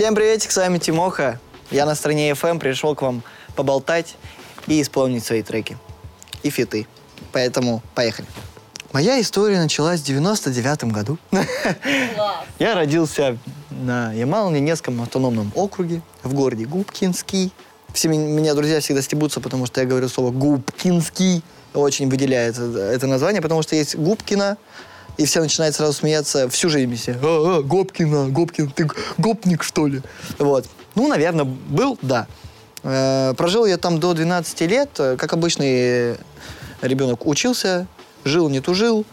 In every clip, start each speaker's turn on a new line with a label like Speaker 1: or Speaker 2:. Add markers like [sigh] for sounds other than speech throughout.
Speaker 1: Всем приветик, с вами Тимоха. Я на стране FM пришел к вам поболтать и исполнить свои треки. И фиты. Поэтому поехали. Моя история началась в 99 году. Я родился на Ямало-Ненецком автономном округе в городе Губкинский. Все меня друзья всегда стебутся, потому что я говорю слово «Губкинский». Очень выделяет это название, потому что есть Губкина, и все начинают сразу смеяться всю жизнь все. А, а, Гопкина, Гопкин, ты гопник, что ли? Вот. Ну, наверное, был, да. Э, прожил я там до 12 лет, как обычный ребенок учился, жил, не тужил,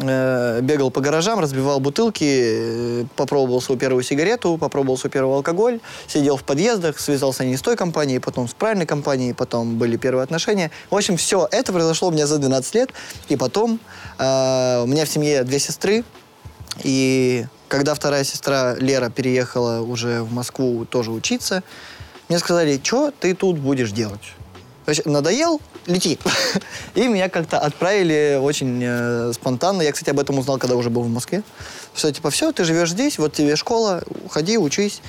Speaker 1: бегал по гаражам, разбивал бутылки, э, попробовал свою первую сигарету, попробовал свой первый алкоголь, сидел в подъездах, связался не с той компанией, потом с правильной компанией, потом были первые отношения. В общем, все это произошло у меня за 12 лет, и потом э, у меня в семье две сестры, и когда вторая сестра Лера переехала уже в Москву тоже учиться, мне сказали, что ты тут будешь делать? Надоел, лети. [laughs] И меня как-то отправили очень э, спонтанно. Я, кстати, об этом узнал, когда уже был в Москве. Что, типа, все, ты живешь здесь, вот тебе школа, ходи, учись.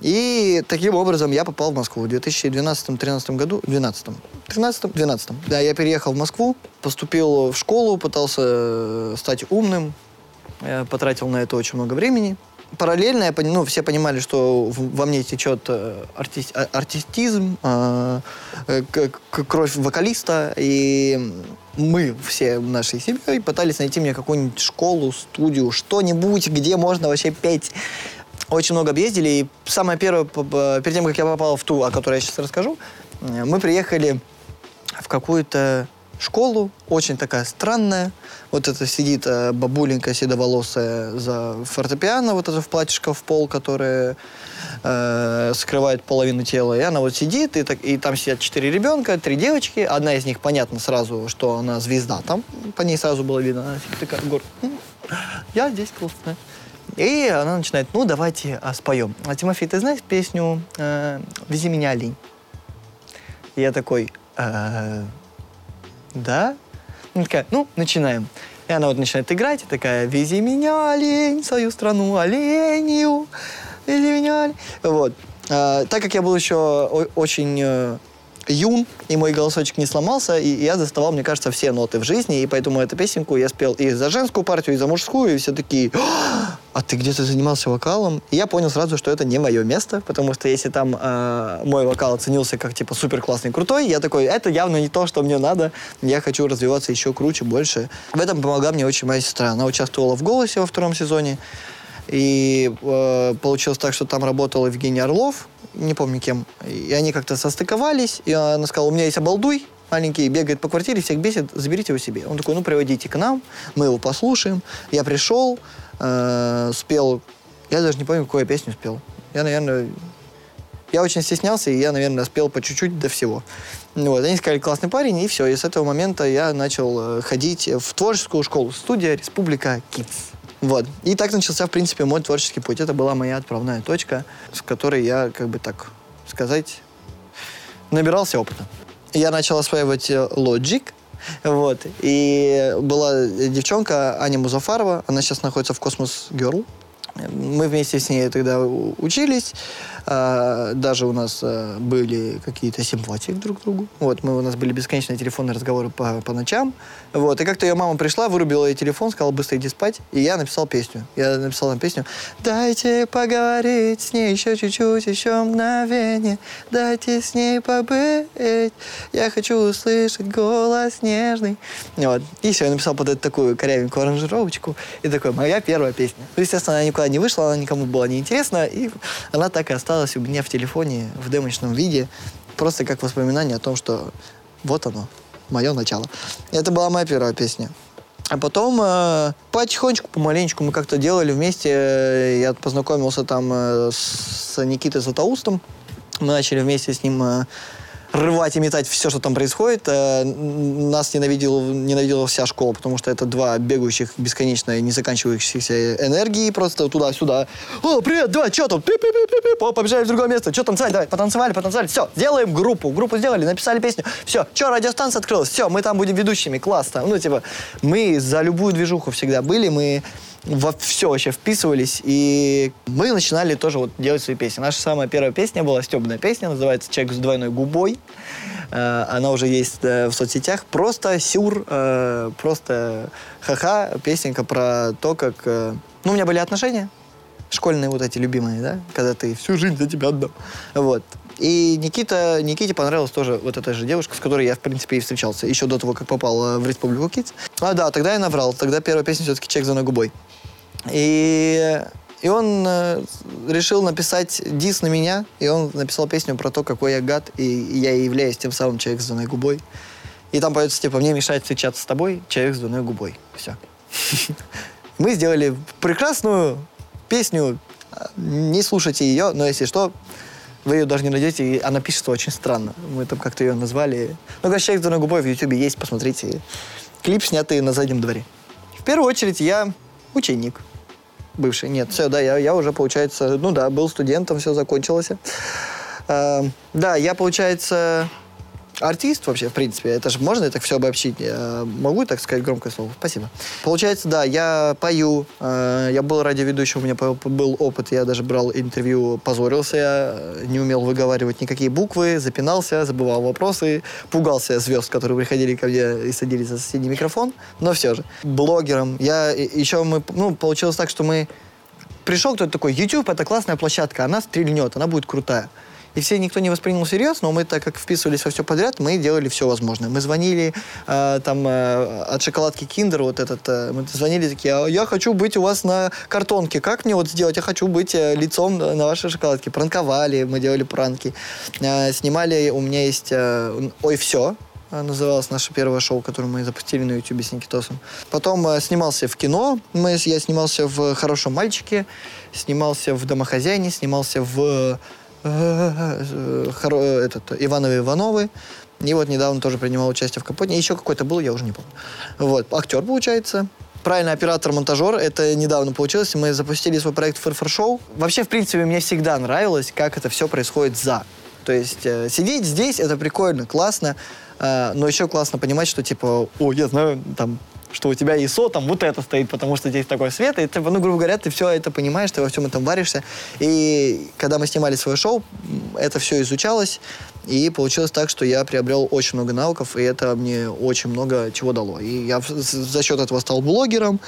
Speaker 1: И таким образом я попал в Москву в 2012-2013 году. 12 13 12 Да, я переехал в Москву, поступил в школу, пытался э, стать умным, потратил на это очень много времени параллельно, я, ну, все понимали, что во мне течет э, артист, а, артистизм, э, э кровь вокалиста, и мы все нашей семьей пытались найти мне какую-нибудь школу, студию, что-нибудь, где можно вообще петь. Очень много объездили, и самое первое, перед тем, как я попал в ту, о которой я сейчас расскажу, э, мы приехали в какую-то школу, очень такая странная. Вот это сидит э, бабуленька седоволосая за фортепиано, вот это в платьишко в пол, которое э, скрывает половину тела. И она вот сидит, и, так, и там сидят четыре ребенка, три девочки. Одна из них, понятно сразу, что она звезда там. По ней сразу было видно. Она такая, гор, я здесь классная. И она начинает, ну, давайте а, споем. А Тимофей, ты знаешь песню э, «Вези меня, олень»? И я такой, э, да? Она такая, ну, начинаем. И она вот начинает играть, и такая, вези меня, олень, свою страну, оленью, вези меня, олень. Вот. А, так как я был еще очень э, юн, и мой голосочек не сломался, и я доставал, мне кажется, все ноты в жизни, и поэтому эту песенку я спел и за женскую партию, и за мужскую, и все такие, а ты где-то занимался вокалом? И я понял сразу, что это не мое место, потому что если там э, мой вокал оценился как, типа, супер классный, крутой, я такой, это явно не то, что мне надо, я хочу развиваться еще круче, больше. В этом помогла мне очень моя сестра. Она участвовала в «Голосе» во втором сезоне, и э, получилось так, что там работал Евгений Орлов, не помню кем. И они как-то состыковались, и она сказала, у меня есть обалдуй, маленький, бегает по квартире, всех бесит, заберите его себе. Он такой, ну, приводите к нам, мы его послушаем. Я пришел, э, спел, я даже не помню, какую я песню спел. Я, наверное, я очень стеснялся, и я, наверное, спел по чуть-чуть до всего. Вот, они сказали, классный парень, и все. И с этого момента я начал э, ходить в творческую школу, студия Республика Kids. Вот. И так начался, в принципе, мой творческий путь. Это была моя отправная точка, с которой я, как бы так сказать, набирался опыта. Я начал осваивать э, Logic, вот. И была девчонка Аня Музафарова, она сейчас находится в Космос Girl. Мы вместе с ней тогда учились. А, даже у нас а, были какие-то симпатии друг к другу. Вот, мы, у нас были бесконечные телефонные разговоры по, по ночам. Вот, и как-то ее мама пришла, вырубила ей телефон, сказала, быстро иди спать. И я написал песню. Я написал там песню «Дайте поговорить с ней еще чуть-чуть, еще мгновение. Дайте с ней побыть. Я хочу услышать голос нежный». Вот. И все, я написал под эту такую корявенькую аранжировочку. И такой, моя первая песня. Ну, естественно, она никуда не вышла, она никому была не интересна. И она так и осталась у меня в телефоне в демочном виде, просто как воспоминание о том, что вот оно, мое начало. Это была моя первая песня. А потом э, потихонечку, помаленечку мы как-то делали вместе. Я познакомился там э, с Никитой Златоустом. Мы начали вместе с ним э, рвать и метать все, что там происходит. Э, нас ненавидела, ненавидела вся школа, потому что это два бегающих бесконечно не заканчивающихся энергии, просто туда-сюда. О, привет, давай, что там? Побежали в другое место. Что танцевать? Давай, потанцевали, потанцевали. Все, делаем группу. Группу сделали, написали песню. Все, что, радиостанция открылась. Все, мы там будем ведущими. Классно. Ну, типа, мы за любую движуху всегда были. Мы во все вообще вписывались, и мы начинали тоже вот делать свои песни. Наша самая первая песня была стебная песня, называется «Человек с двойной губой». Э, она уже есть э, в соцсетях. Просто сюр, э, просто ха-ха, песенка про то, как... Ну, у меня были отношения, школьные вот эти любимые, да, когда ты всю жизнь за тебя отдал. Вот. И Никита, Никите понравилась тоже вот эта же девушка, с которой я, в принципе, и встречался, еще до того, как попал э, в Республику Китс. А, да, тогда я наврал. Тогда первая песня все-таки «Человек за губой». И, и он э, решил написать дис на меня, и он написал песню про то, какой я гад, и, я являюсь тем самым человек с двойной губой. И там поется, типа, мне мешает встречаться с тобой, человек с двойной губой. Все. [laughs] Мы сделали прекрасную песню. Не слушайте ее, но если что, вы ее даже не найдете, и она пишется очень странно. Мы там как-то ее назвали. Ну, как человек с двойной губой в Ютубе есть, посмотрите. Клип, снятый на заднем дворе. В первую очередь я ученик. Бывший. Нет, все, да, я, я уже, получается, ну да, был студентом, все закончилось. А, да, я, получается, артист вообще, в принципе. Это же можно так все обобщить? Я могу так сказать громкое слово? Спасибо. Получается, да, я пою. э, Я был радиоведущим, у меня был опыт. Я даже брал интервью, позорился. Я не умел выговаривать никакие буквы, запинался, забывал вопросы, пугался звезд, которые приходили ко мне и садились за соседний микрофон. Но все же. Блогером. Я и- еще мы, ну, получилось так, что мы пришел кто-то такой, YouTube это классная площадка, она стрельнет, она будет крутая. И все никто не воспринял всерьез, но мы, так как вписывались во все подряд, мы делали все возможное. Мы звонили э, там э, от шоколадки Киндер, вот этот, э, мы звонили такие, «А я хочу быть у вас на картонке, как мне вот сделать? Я хочу быть э, лицом на вашей шоколадке. Пранковали, мы делали пранки. Э, снимали, у меня есть э, «Ой, все», а, называлось наше первое шоу, которое мы запустили на Ютубе с Никитосом. Потом э, снимался в кино, мы, я снимался в «Хорошем мальчике», снимался в «Домохозяине», снимался в э, этот, «Ивановы Ивановы». И вот недавно тоже принимал участие в «Капоте». Еще какой-то был, я уже не помню. Вот, актер, получается. Правильно, оператор-монтажер. Это недавно получилось. Мы запустили свой проект «Фырфыр Шоу». Вообще, в принципе, мне всегда нравилось, как это все происходит за. То есть э, сидеть здесь это прикольно, классно, э, но еще классно понимать, что типа, о, я знаю, там, что у тебя ISO, там вот это стоит, потому что здесь такой свет, и ты, ну, грубо говоря, ты все это понимаешь, ты во всем этом варишься. И когда мы снимали свое шоу, это все изучалось, и получилось так, что я приобрел очень много навыков, и это мне очень много чего дало. И я за счет этого стал блогером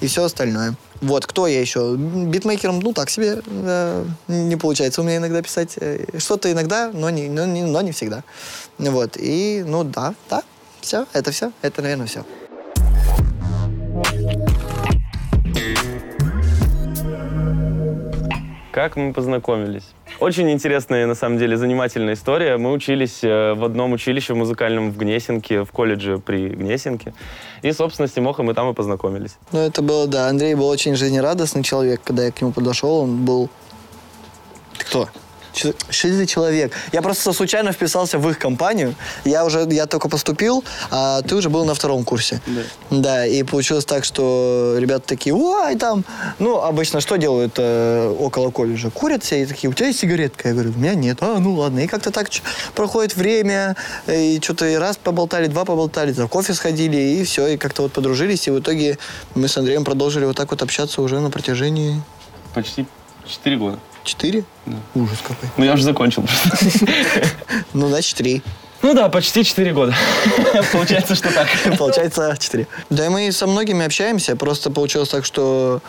Speaker 1: и все остальное. Вот, кто я еще? Битмейкером, ну, так себе э, не получается у меня иногда писать. Э, Что-то иногда, но не, но, не, но не всегда. Вот, и, ну, да, да, все, это все, это, наверное, все.
Speaker 2: Как мы познакомились? Очень интересная, на самом деле, занимательная история. Мы учились э, в одном училище музыкальном в Гнесинке, в колледже при Гнесинке. И, собственно, с Тимохой мы там и познакомились.
Speaker 1: Ну, это было, да, Андрей был очень жизнерадостный человек, когда я к нему подошел, он был... Ты кто? Че- Что это за человек? Я просто случайно вписался в их компанию. Я уже, я только поступил, а ты уже был на втором курсе.
Speaker 2: Да.
Speaker 1: Да, и получилось так, что ребята такие, ой, там, ну, обычно что делают э, около колледжа? Курят все и такие, у тебя есть сигаретка? Я говорю, у меня нет. А, ну ладно. И как-то так проходит время, э, и что-то и раз поболтали, два поболтали, за кофе сходили, и все, и как-то вот подружились, и в итоге мы с Андреем продолжили вот так вот общаться уже на протяжении
Speaker 2: Почти 4 года.
Speaker 1: Четыре?
Speaker 2: Да.
Speaker 1: Ужас какой.
Speaker 2: Ну, я уже закончил. [laughs]
Speaker 1: Ну, значит, три.
Speaker 2: Ну да, почти 4 года. [laughs] Получается, что так.
Speaker 1: Получается, четыре. Да и мы со многими общаемся, просто получилось так, что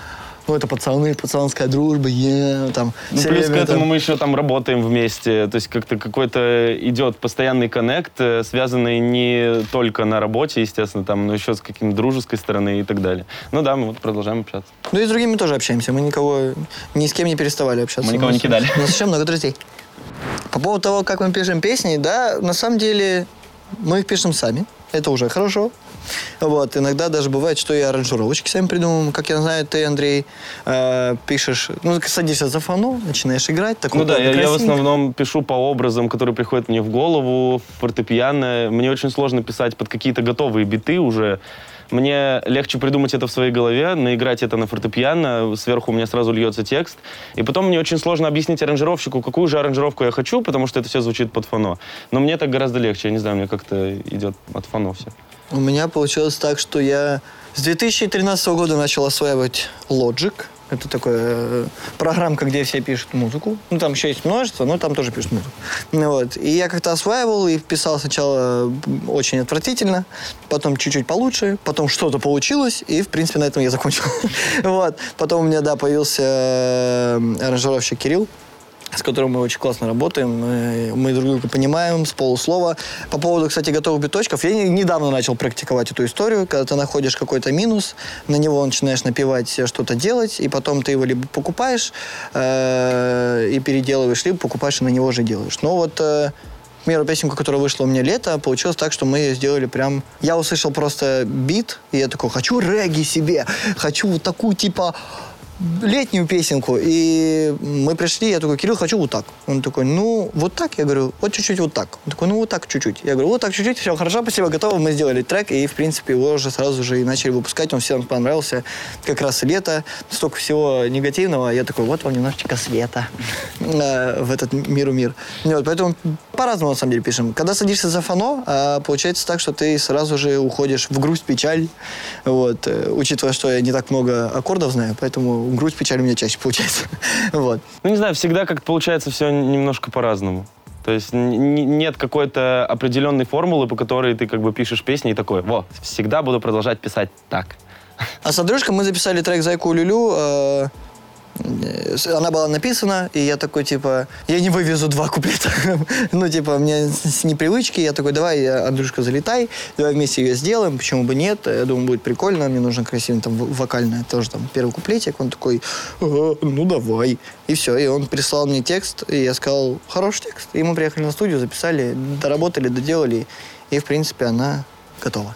Speaker 1: ну, это пацаны, пацанская дружба, е, там.
Speaker 2: Ну, плюс к этому
Speaker 1: там-
Speaker 2: мы еще там работаем вместе. То есть как-то какой-то идет постоянный коннект, э, связанный не только на работе, естественно, там, но еще с каким-то дружеской стороны и так далее. Ну да, мы вот продолжаем общаться.
Speaker 1: Ну и с другими тоже общаемся. Мы никого, ни с кем не переставали общаться.
Speaker 2: Мы никого не кидали.
Speaker 1: У нас еще много друзей. По поводу того, как мы пишем песни, да, на самом деле мы их пишем сами. Это уже хорошо. Вот, иногда даже бывает, что и аранжировочки сами придумываем. Как я знаю, ты, Андрей, э, пишешь, ну, садишься за фону, начинаешь играть. Так
Speaker 2: Ну да, я, я в основном пишу по образам, которые приходят мне в голову, фортепиано. Мне очень сложно писать под какие-то готовые биты уже. Мне легче придумать это в своей голове, наиграть это на фортепиано, сверху у меня сразу льется текст. И потом мне очень сложно объяснить аранжировщику, какую же аранжировку я хочу, потому что это все звучит под фоно. Но мне так гораздо легче, я не знаю, мне как-то идет от фоно все.
Speaker 1: У меня получилось так, что я с 2013 года начал осваивать Logic. Это такая э, программка, где все пишут музыку. Ну, там еще есть множество, но там тоже пишут музыку. Ну, вот. И я как-то осваивал и писал сначала очень отвратительно, потом чуть-чуть получше, потом что-то получилось, и, в принципе, на этом я закончил. [laughs] вот. Потом у меня, да, появился э, аранжировщик Кирилл, с которым мы очень классно работаем. Мы друг друга понимаем с полуслова. По поводу, кстати, готовых биточков, я недавно начал практиковать эту историю, когда ты находишь какой-то минус, на него начинаешь напивать, что-то делать, и потом ты его либо покупаешь э, и переделываешь, либо покупаешь и на него же делаешь. Но вот э, к примеру, песенку, которая вышла у меня лето, получилось так, что мы ее сделали прям... Я услышал просто бит, и я такой, хочу регги себе, хочу вот такую, типа, летнюю песенку, и мы пришли, я такой, Кирилл, хочу вот так. Он такой, ну, вот так? Я говорю, вот чуть-чуть вот так. Он такой, ну, вот так чуть-чуть. Я говорю, вот так чуть-чуть, все, хорошо, спасибо, готово. Мы сделали трек, и, в принципе, его уже сразу же и начали выпускать. Он всем понравился. Как раз лето, столько всего негативного. Я такой, вот вам немножечко света [laughs] э, в этот миру мир. Поэтому по-разному, на самом деле, пишем. Когда садишься за фано, а, получается так, что ты сразу же уходишь в грусть, печаль. Вот, э, учитывая, что я не так много аккордов знаю, поэтому грусть, печаль у меня чаще получается. [laughs] вот.
Speaker 2: Ну, не знаю, всегда как-то получается все немножко по-разному. То есть нет какой-то определенной формулы, по которой ты как бы пишешь песни и такой, во, всегда буду продолжать писать так.
Speaker 1: А с Андрюшкой мы записали трек «Зайку Люлю», э, она была написана, и я такой, типа, я не вывезу два куплета. [laughs] ну, типа, мне с непривычки, я такой, давай, Андрюшка, залетай, давай вместе ее сделаем, почему бы нет, я думаю, будет прикольно, мне нужно красивый, там, вокальное, тоже там, первый куплетик, он такой, ну, давай. И все, и он прислал мне текст, и я сказал, хороший текст. И мы приехали на студию, записали, доработали, доделали, и, в принципе, она готова.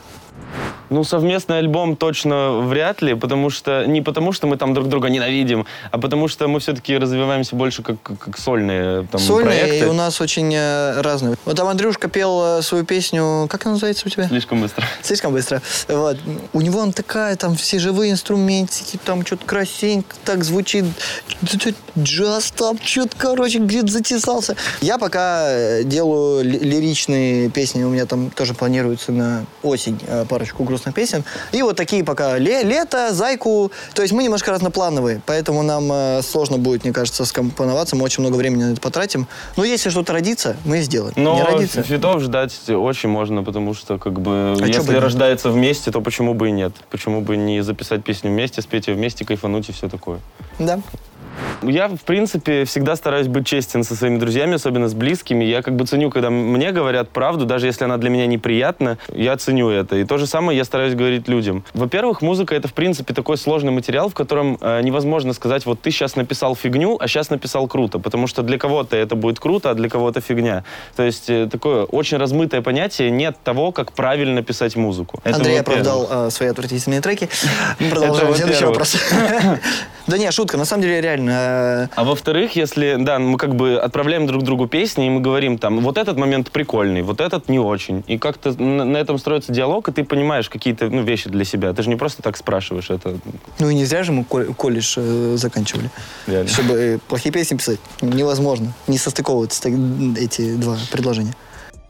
Speaker 2: Ну, совместный альбом точно вряд ли, потому что не потому, что мы там друг друга ненавидим, а потому что мы все-таки развиваемся больше как, как, сольные там,
Speaker 1: Сольные,
Speaker 2: проекты.
Speaker 1: и у нас очень э, разные. Вот там Андрюшка пел э, свою песню, как она называется у тебя?
Speaker 2: Слишком быстро.
Speaker 1: Слишком быстро. Вот. У него он такая, там все живые инструментики, там что-то красивенько так звучит, джаз там, что-то, короче, где-то затесался. Я пока э, делаю лиричные песни, у меня там тоже планируется на осень парочку грустных грустных песен. И вот такие пока ле лето, зайку. То есть мы немножко разноплановые, поэтому нам э, сложно будет, мне кажется, скомпоноваться. Мы очень много времени на это потратим. Но если что-то родится, мы сделаем.
Speaker 2: Но Не родится. фитов ждать очень можно, потому что как бы а если рождается вместе, то почему бы и нет? Почему бы не записать песню вместе, спеть ее вместе, кайфануть и все такое?
Speaker 1: Да.
Speaker 2: Я, в принципе, всегда стараюсь быть честен со своими друзьями, особенно с близкими. Я как бы ценю, когда мне говорят правду, даже если она для меня неприятна, я ценю это. И то же самое я стараюсь говорить людям. Во-первых, музыка — это, в принципе, такой сложный материал, в котором э, невозможно сказать, вот ты сейчас написал фигню, а сейчас написал круто, потому что для кого-то это будет круто, а для кого-то фигня. То есть э, такое очень размытое понятие, нет того, как правильно писать музыку.
Speaker 1: Это Андрей оправдал э, свои отвратительные треки. [laughs] Продолжаем. Следующий вопрос. [laughs] Да не, шутка. На самом деле, реально,
Speaker 2: Э, а во-вторых, если, да, мы как бы отправляем друг другу песни, и мы говорим там, вот этот момент прикольный, вот этот не очень. И как-то на, на этом строится диалог, и ты понимаешь какие-то ну, вещи для себя. Ты же не просто так спрашиваешь это.
Speaker 1: Ну и не зря же мы колледж э, заканчивали. Реально. Чтобы плохие песни писать. Невозможно. Не состыковываются эти два предложения.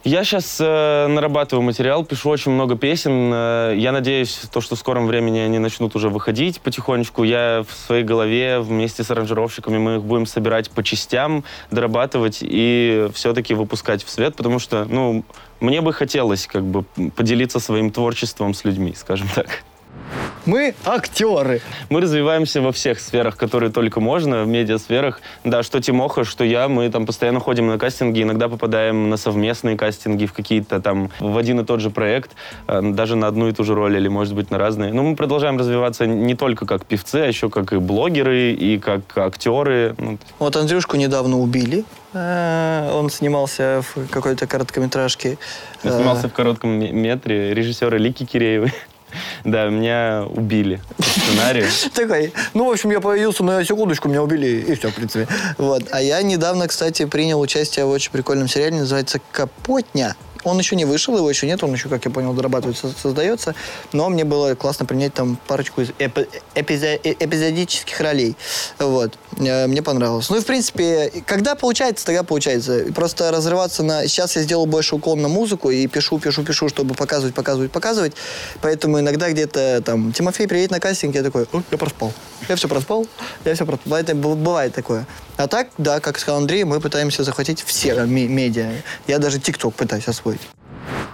Speaker 2: Я сейчас э, нарабатываю материал, пишу очень много песен. Э, я надеюсь, то, что в скором времени они начнут уже выходить потихонечку. Я в своей голове вместе с аранжировщиками мы их будем собирать по частям, дорабатывать и все-таки выпускать в свет, потому что, ну, мне бы хотелось как бы поделиться своим творчеством с людьми, скажем так.
Speaker 1: Мы актеры.
Speaker 2: Мы развиваемся во всех сферах, которые только можно, в медиасферах. Да, что Тимоха, что я, мы там постоянно ходим на кастинги, иногда попадаем на совместные кастинги в какие-то там, в один и тот же проект, э, даже на одну и ту же роль или, может быть, на разные. Но мы продолжаем развиваться не только как певцы, а еще как и блогеры, и как актеры. Ну,
Speaker 1: вот Андрюшку недавно убили. Э, он снимался в какой-то короткометражке.
Speaker 2: Он снимался в коротком метре режиссера Лики Киреевой. Да, меня убили по сценарию. [laughs]
Speaker 1: Такой, ну, в общем, я появился на секундочку, меня убили, и все, в принципе. Вот. А я недавно, кстати, принял участие в очень прикольном сериале, называется «Капотня». Он еще не вышел, его еще нет, он еще, как я понял, дорабатывается, создается. Но мне было классно принять там парочку из эпи- э- эпизодических ролей. Вот. Э, Мне понравилось. Ну и, в принципе, когда получается, тогда получается. Просто разрываться на... Сейчас я сделал больше уклон на музыку и пишу, пишу, пишу, чтобы показывать, показывать, показывать. Поэтому иногда где-то там, Тимофей, приедет на кастинг, я такой, «Ой, я проспал. Я все проспал, я все проспал. Это б- бывает такое. А так, да, как сказал Андрей, мы пытаемся захватить все ме- медиа. Я даже ТикТок пытаюсь освоить.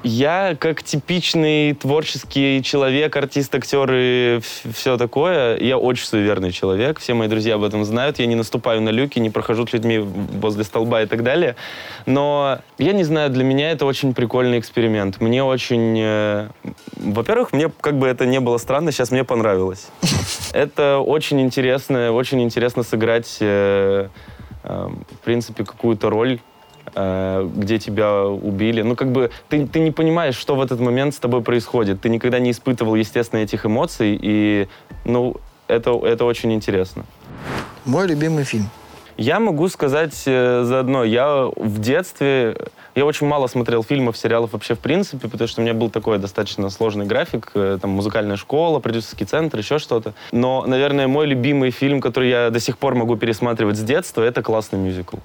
Speaker 2: Я как типичный творческий человек, артист, актер и все такое, я очень суеверный человек. Все мои друзья об этом знают. Я не наступаю на люки, не прохожу с людьми возле столба и так далее. Но я не знаю, для меня это очень прикольный эксперимент. Мне очень... э, Во-первых, мне как бы это не было странно, сейчас мне понравилось. [laughs] Это очень интересно, очень интересно сыграть, э, э, в принципе, какую-то роль э, где тебя убили. Ну, как бы ты, ты не понимаешь, что в этот момент с тобой происходит. Ты никогда не испытывал, естественно, этих эмоций, и, ну, это, это очень интересно.
Speaker 1: Мой любимый фильм.
Speaker 2: Я могу сказать э, заодно, я в детстве, я очень мало смотрел фильмов, сериалов вообще в принципе, потому что у меня был такой достаточно сложный график, э, там музыкальная школа, продюсерский центр, еще что-то. Но, наверное, мой любимый фильм, который я до сих пор могу пересматривать с детства, это классный мюзикл.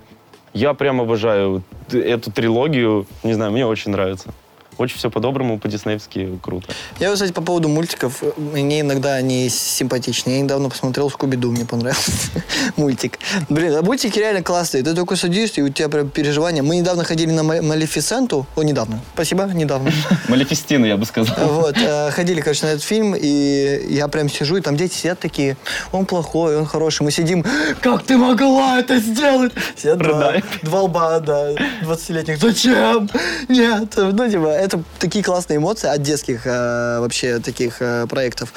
Speaker 2: Я прям обожаю эту трилогию, не знаю, мне очень нравится. Очень все по-доброму, по-диснеевски круто.
Speaker 1: Я, вот, кстати, по поводу мультиков, э, мне иногда они симпатичны. Я недавно посмотрел Скуби-Ду, мне понравился [laughs] мультик. Блин, а мультики реально классные. Ты такой садишься, и у тебя прям переживания. Мы недавно ходили на Ма- Малефисенту. О, недавно. Спасибо, недавно. [laughs]
Speaker 3: Малефистина, я бы сказал.
Speaker 1: Вот, э, ходили, короче, на этот фильм, и я прям сижу, и там дети сидят такие, он плохой, он хороший. Мы сидим, как ты могла это сделать? Сидят два, два лба, да, 20-летних. Зачем? Нет. Ну, типа, это такие классные эмоции от детских э, вообще таких э, проектов.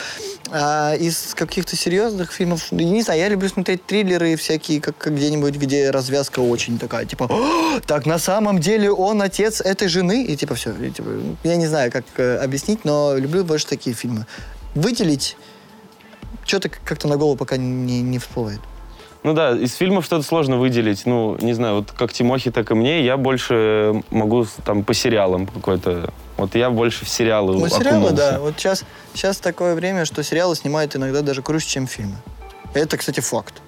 Speaker 1: А из каких-то серьезных фильмов, ну, не знаю, я люблю смотреть триллеры всякие, как, как где-нибудь, где развязка очень такая, типа, «О, так на самом деле он отец этой жены, и типа все. И, типа, я не знаю, как э, объяснить, но люблю больше такие фильмы. Выделить что-то как-то на голову пока не, не всплывает.
Speaker 2: Ну да, из фильмов что-то сложно выделить. Ну, не знаю, вот как Тимохи, так и мне. Я больше могу с- там по сериалам какой-то. Вот я больше в сериалы
Speaker 1: Ну, сериалы,
Speaker 2: окунулся.
Speaker 1: да. Вот сейчас, сейчас такое время, что сериалы снимают иногда даже круче, чем фильмы. Это, кстати, факт.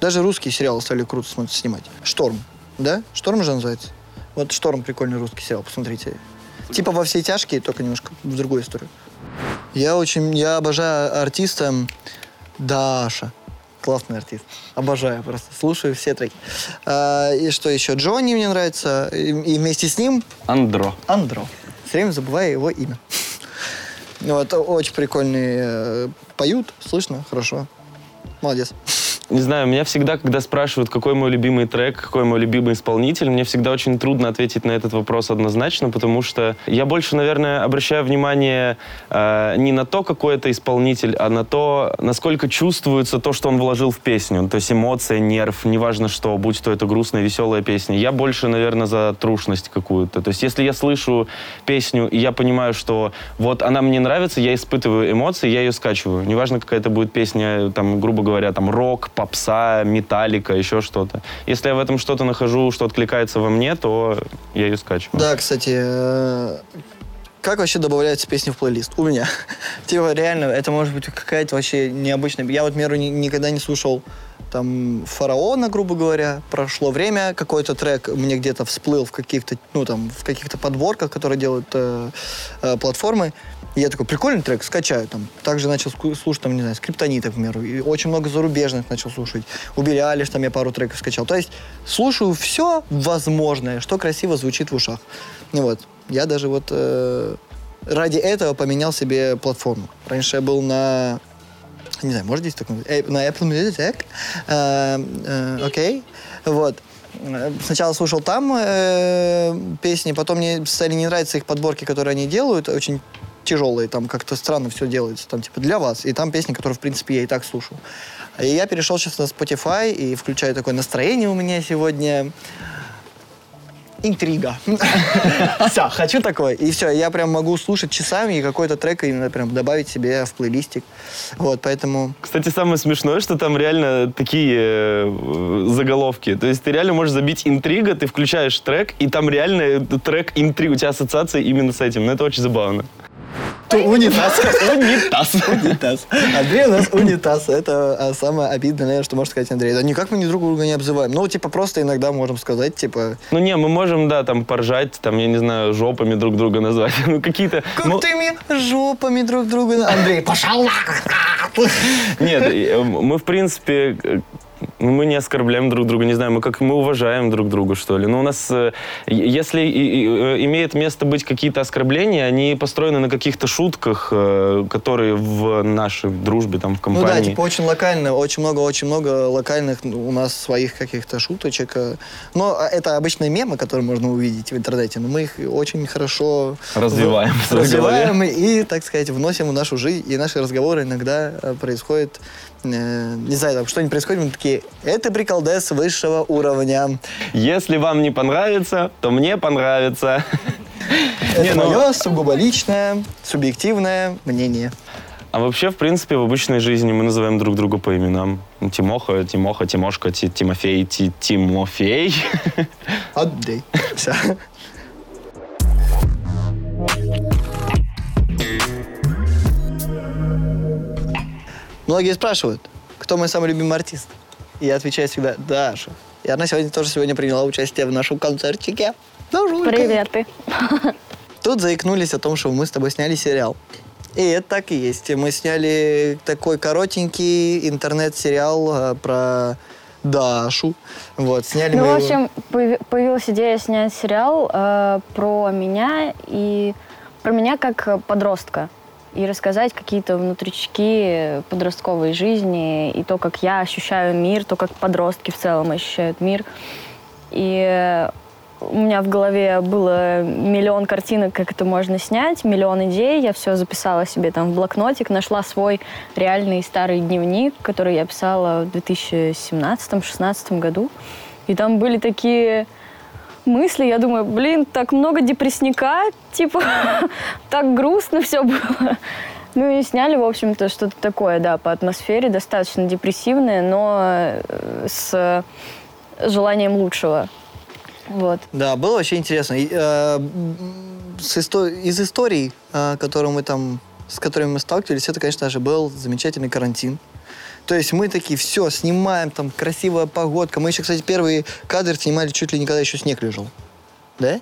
Speaker 1: Даже русские сериалы стали круто снимать. «Шторм», да? «Шторм» же называется? Вот «Шторм» прикольный русский сериал, посмотрите. Типа «Во все тяжкие», только немножко в другую историю. Я очень, я обожаю артиста Даша. Классный артист. Обожаю просто. Слушаю все треки. А, и что еще? Джонни мне нравится. И, и вместе с ним
Speaker 3: Андро.
Speaker 1: Андро. Все время забываю его имя. [laughs] Вот, очень прикольные э, поют, слышно, хорошо. Молодец.
Speaker 2: Не знаю, меня всегда, когда спрашивают, какой мой любимый трек, какой мой любимый исполнитель, мне всегда очень трудно ответить на этот вопрос однозначно, потому что я больше, наверное, обращаю внимание э, не на то, какой это исполнитель, а на то, насколько чувствуется то, что он вложил в песню. То есть эмоция, нерв, неважно что, будь то это грустная, веселая песня. Я больше, наверное, за трушность какую-то. То есть если я слышу песню, и я понимаю, что вот она мне нравится, я испытываю эмоции, я ее скачиваю. Неважно, какая это будет песня, там, грубо говоря, там, рок, попса, металлика, еще что-то. Если я в этом что-то нахожу, что откликается во мне, то я ее скачиваю.
Speaker 1: Да, кстати, э, как вообще добавляются песни в плейлист? У меня. [laughs] Типа, реально, это может быть какая-то вообще необычная... Я вот, ни- никогда не слушал там фараона, грубо говоря, прошло время, какой-то трек мне где-то всплыл в каких-то, ну там, в каких-то подборках, которые делают э, э, платформы. Я такой, прикольный трек, скачаю там. Также начал слушать, там, не знаю, скриптонита, к примеру. И очень много зарубежных начал слушать. У Алиш там я пару треков скачал. То есть слушаю все возможное, что красиво звучит в ушах. Ну вот, я даже вот э, ради этого поменял себе платформу. Раньше я был на не знаю, может здесь так? Э, на Apple Music, э, э, окей, вот. Э, Сначала слушал там э, песни, потом мне стали не нравиться их подборки, которые они делают, очень тяжелые, там как-то странно все делается, там типа для вас, и там песни, которые, в принципе, я и так слушаю. И я перешел сейчас на Spotify и включаю такое настроение у меня сегодня интрига. [laughs] Все, хочу такое. И все, я прям могу слушать часами и какой-то трек именно прям добавить себе в плейлистик. Вот, поэтому...
Speaker 2: Кстати, самое смешное, что там реально такие э, заголовки. То есть ты реально можешь забить интрига, ты включаешь трек, и там реально трек интрига, у тебя ассоциация именно с этим. Ну, это очень забавно.
Speaker 1: Унитаз.
Speaker 2: Унитаз.
Speaker 1: Унитаз. Андрей у нас унитаз. Это а, самое обидное, наверное, что может сказать Андрей. Да никак мы ни друг друга не обзываем. Ну, типа, просто иногда можем сказать, типа...
Speaker 2: Ну, не, мы можем, да, там, поржать, там, я не знаю, жопами друг друга назвать. [laughs] Ну, какие-то...
Speaker 1: Как
Speaker 2: ну,
Speaker 1: ты мне жопами друг друга... Андрей, пошел
Speaker 2: Нет, э, мы, в принципе, мы не оскорбляем друг друга, не знаю, мы как мы уважаем друг друга, что ли. Но у нас, э, если э, имеет место быть какие-то оскорбления, они построены на каких-то шутках, э, которые в нашей дружбе, там, в компании.
Speaker 1: Ну да, типа очень локально, очень много, очень много локальных у нас своих каких-то шуточек. Но это обычные мемы, которые можно увидеть в интернете, но мы их очень хорошо
Speaker 2: развиваем,
Speaker 1: в, развиваем и, так сказать, вносим в нашу жизнь, и наши разговоры иногда происходят Э, не знаю, там что-нибудь происходит, мы такие, это приколдес высшего уровня.
Speaker 2: Если вам не понравится, то мне понравится.
Speaker 1: Это ну мое сугубо личное, субъективное мнение.
Speaker 2: А вообще, в принципе, в обычной жизни мы называем друг друга по именам. Тимоха, Тимоха, Тимошка, Тимофей, Тимофей.
Speaker 1: Отдай. Все. Многие спрашивают, кто мой самый любимый артист. И я отвечаю всегда, Даша. И она сегодня тоже сегодня приняла участие в нашем концертике.
Speaker 3: Дашулька. Привет ты.
Speaker 1: Тут заикнулись о том, что мы с тобой сняли сериал. И это так и есть. Мы сняли такой коротенький интернет-сериал э, про Дашу. Вот, сняли
Speaker 3: ну,
Speaker 1: мы
Speaker 3: в общем, его... появилась идея снять сериал э, про меня и про меня как подростка и рассказать какие-то внутрички подростковой жизни и то, как я ощущаю мир, то, как подростки в целом ощущают мир. И у меня в голове было миллион картинок, как это можно снять, миллион идей. Я все записала себе там в блокнотик, нашла свой реальный старый дневник, который я писала в 2017-2016 году. И там были такие мысли, я думаю, блин, так много депрессника, типа, [laughs] так грустно все было. Ну и сняли, в общем-то, что-то такое, да, по атмосфере, достаточно депрессивное, но э, с желанием лучшего. Вот.
Speaker 1: Да, было очень интересно. Э, из историй, э, которые мы там, с которыми мы сталкивались, это, конечно же, был замечательный карантин. То есть мы такие, все, снимаем, там красивая погодка. Мы еще, кстати, первые кадры снимали чуть ли не когда еще снег лежал. Да?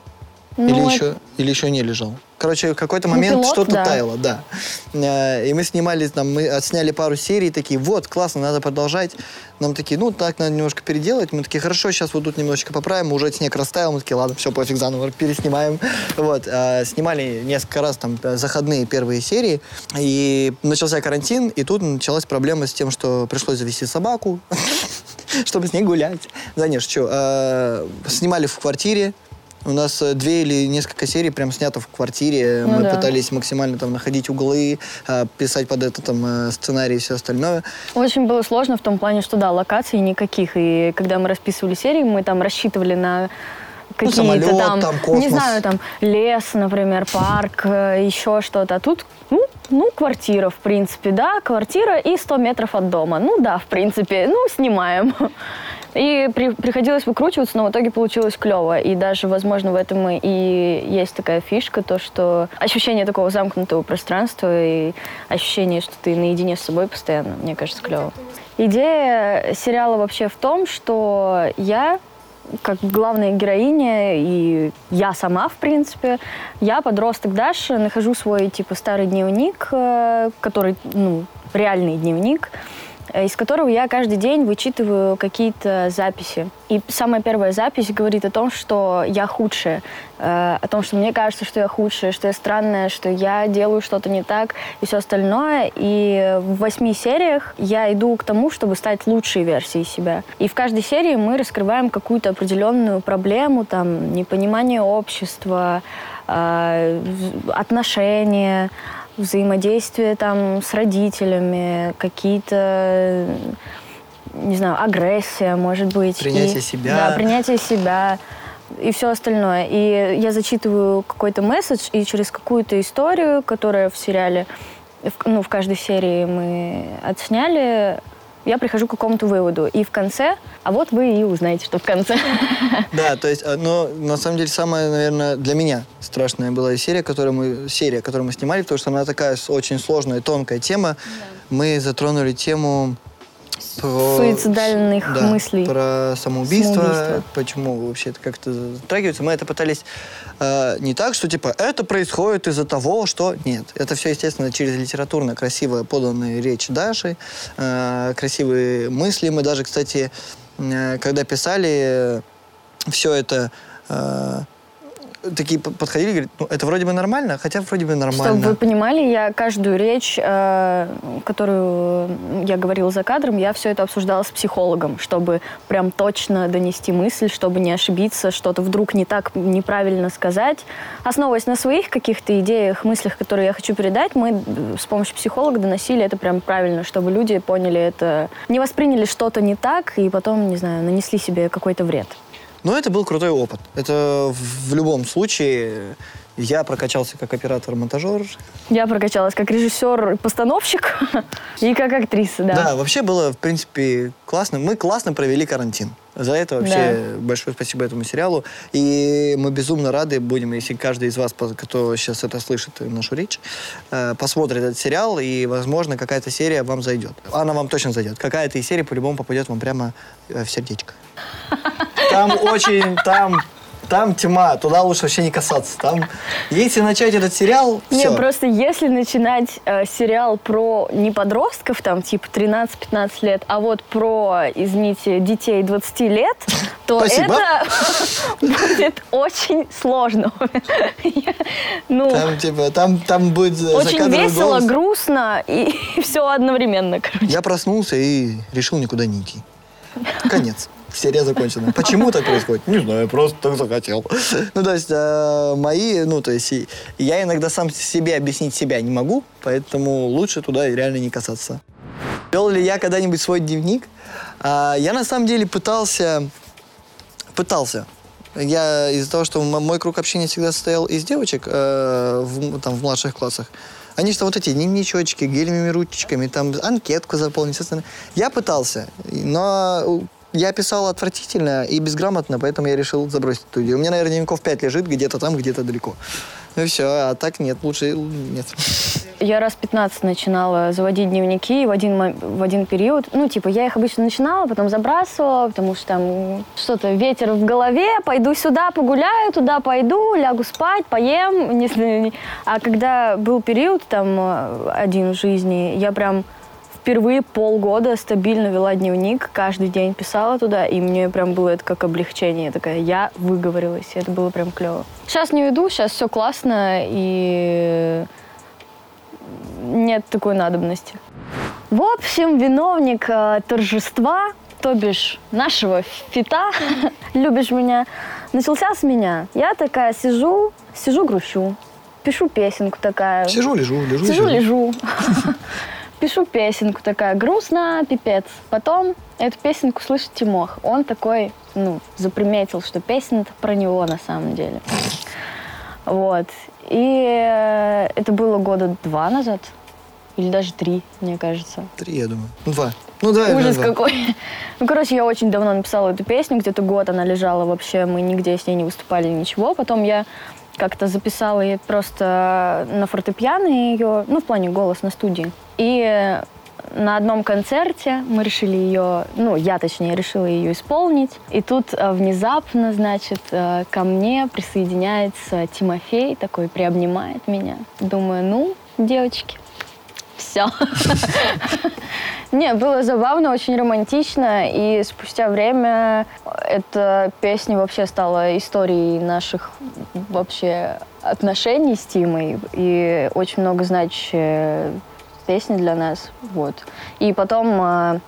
Speaker 1: Ну, или, это... еще, или еще не лежал? Короче, в какой-то ну, момент что-то да. таяло, да. Э, и мы снимали, там, мы отсняли пару серий, такие, вот, классно, надо продолжать. Нам такие, ну, так, надо немножко переделать. Мы такие, хорошо, сейчас вот тут немножечко поправим, уже снег растаял. Мы такие, ладно, все, пофиг, заново переснимаем. Вот, а, снимали несколько раз там заходные первые серии, и начался карантин, и тут началась проблема с тем, что пришлось завести собаку, [laughs] чтобы с ней гулять. Да нет, что, а, снимали в квартире, у нас э, две или несколько серий прям снято в квартире. Ну, Мы да. пытались максимально там находить углы, э, писать под это там э, сценарий и все остальное.
Speaker 3: Очень было сложно в том плане, что да, локаций никаких. И когда мы расписывали серии, мы там рассчитывали на ну, какие-то ну, самолет, там, там космос. не знаю, там лес, например, парк, еще что-то. А тут, ну, ну, квартира, в принципе, да, квартира и 100 метров от дома. Ну да, в принципе, ну, снимаем. [laughs] И при, приходилось выкручиваться, но в итоге получилось клево. И даже, возможно, в этом и есть такая фишка, то, что ощущение такого замкнутого пространства и ощущение, что ты наедине с собой постоянно, мне кажется, клево. Идея сериала вообще в том, что я как главная героиня, и я сама, в принципе, я, подросток Даша, нахожу свой, типа, старый дневник, э, который, ну, реальный дневник, из которого я каждый день вычитываю какие-то записи. И самая первая запись говорит о том, что я худшая, э, о том, что мне кажется, что я худшая, что я странная, что я делаю что-то не так и все остальное. И в восьми сериях я иду к тому, чтобы стать лучшей версией себя. И в каждой серии мы раскрываем какую-то определенную проблему, там, непонимание общества, э, отношения, взаимодействие там с родителями, какие-то, не знаю, агрессия, может быть.
Speaker 1: Принятие и, себя.
Speaker 3: Да, принятие себя. и все остальное. И я зачитываю какой-то месседж, и через какую-то историю, которая в сериале, в, ну, в каждой серии мы отсняли, я прихожу к какому-то выводу. И в конце, а вот вы и узнаете, что в конце. [laughs]
Speaker 1: Да, то есть, э, но на самом деле самая, наверное, для меня страшная была серия, которую мы, серия, которую мы снимали, потому что она такая очень сложная, тонкая тема. Да. Мы затронули тему
Speaker 3: про... Суицидальных
Speaker 1: да,
Speaker 3: мыслей.
Speaker 1: Про самоубийство, самоубийство. почему вообще это как-то затрагивается. Мы это пытались э, не так, что типа это происходит из-за того, что... Нет, это все, естественно, через литературно красиво поданные речи Даши, э, красивые мысли. Мы даже, кстати, э, когда писали все это... Э, такие подходили и говорят, ну, это вроде бы нормально, хотя вроде бы нормально.
Speaker 3: Чтобы вы понимали, я каждую речь, э, которую я говорила за кадром, я все это обсуждала с психологом, чтобы прям точно донести мысль, чтобы не ошибиться, что-то вдруг не так неправильно сказать. Основываясь на своих каких-то идеях, мыслях, которые я хочу передать, мы с помощью психолога доносили это прям правильно, чтобы люди поняли это, не восприняли что-то не так и потом, не знаю, нанесли себе какой-то вред.
Speaker 1: Но это был крутой опыт. Это в любом случае я прокачался как оператор-монтажер.
Speaker 3: Я прокачалась как режиссер постановщик [laughs] и как актриса, да.
Speaker 1: Да, вообще было, в принципе, классно. Мы классно провели карантин. За это вообще да. большое спасибо этому сериалу. И мы безумно рады будем, если каждый из вас, кто сейчас это слышит, нашу речь, э, посмотрит этот сериал, и, возможно, какая-то серия вам зайдет. Она вам точно зайдет. Какая-то из серий по-любому попадет вам прямо э, в сердечко. [laughs] Там очень, там там тьма, туда лучше вообще не касаться. Там, если начать этот сериал,
Speaker 3: все. Не, просто если начинать э, сериал про не подростков, там, типа 13-15 лет, а вот про, извините, детей 20 лет, [laughs] то Спасибо. это [laughs] будет очень сложно. [laughs]
Speaker 1: ну, там, типа, там, там будет
Speaker 3: Очень весело, голос. грустно и все одновременно.
Speaker 1: Короче. Я проснулся и решил никуда не идти. Конец серия закончена. Почему так происходит? Не знаю, просто так захотел. Ну, то есть, э, мои, ну, то есть, я иногда сам себе объяснить себя не могу, поэтому лучше туда реально не касаться. Вел ли я когда-нибудь свой дневник? А, я на самом деле пытался, пытался. Я из-за того, что мой круг общения всегда состоял из девочек э, в, там, в младших классах, они что вот эти дневничочки, гелевыми ручечками, там анкетку заполнить. Я пытался, но я писал отвратительно и безграмотно, поэтому я решил забросить эту идею. У меня, наверное, дневников 5 лежит где-то там, где-то далеко. Ну все, а так нет, лучше нет.
Speaker 3: Я раз 15 начинала заводить дневники, в один, в один период, ну, типа, я их обычно начинала, потом забрасывала, потому что там что-то, ветер в голове, пойду сюда погуляю, туда пойду, лягу спать, поем. [laughs] Не, а когда был период там э, один в жизни, я прям впервые полгода стабильно вела дневник, каждый день писала туда, и мне прям было это как облегчение. Я такая, я выговорилась, и это было прям клево. Сейчас не веду, сейчас все классно, и нет такой надобности. В общем, виновник э, торжества, то бишь нашего фита, [laughs] любишь меня, начался с меня. Я такая сижу, сижу, грущу, пишу песенку такая.
Speaker 1: Сижу, лежу, лежу.
Speaker 3: Сижу, лежу. [laughs] пишу песенку такая, грустно, пипец. Потом эту песенку слышит Тимох. Он такой, ну, заприметил, что песня про него на самом деле. Вот. И э, это было года два назад. Или даже три, мне кажется.
Speaker 1: Три, я думаю. Ну, два. Ну да,
Speaker 3: Ужас
Speaker 1: два.
Speaker 3: какой. [laughs] Ну, короче, я очень давно написала эту песню, где-то год она лежала вообще, мы нигде с ней не выступали, ничего. Потом я как-то записала ее просто на фортепиано ее, ну, в плане голос на студии. И на одном концерте мы решили ее, ну, я точнее решила ее исполнить. И тут э, внезапно, значит, э, ко мне присоединяется Тимофей, такой приобнимает меня. Думаю, ну, девочки, все. [laughs] Не, было забавно, очень романтично, и спустя время эта песня вообще стала историей наших вообще отношений с Тимой, и очень много значит песни для нас, вот. И потом э,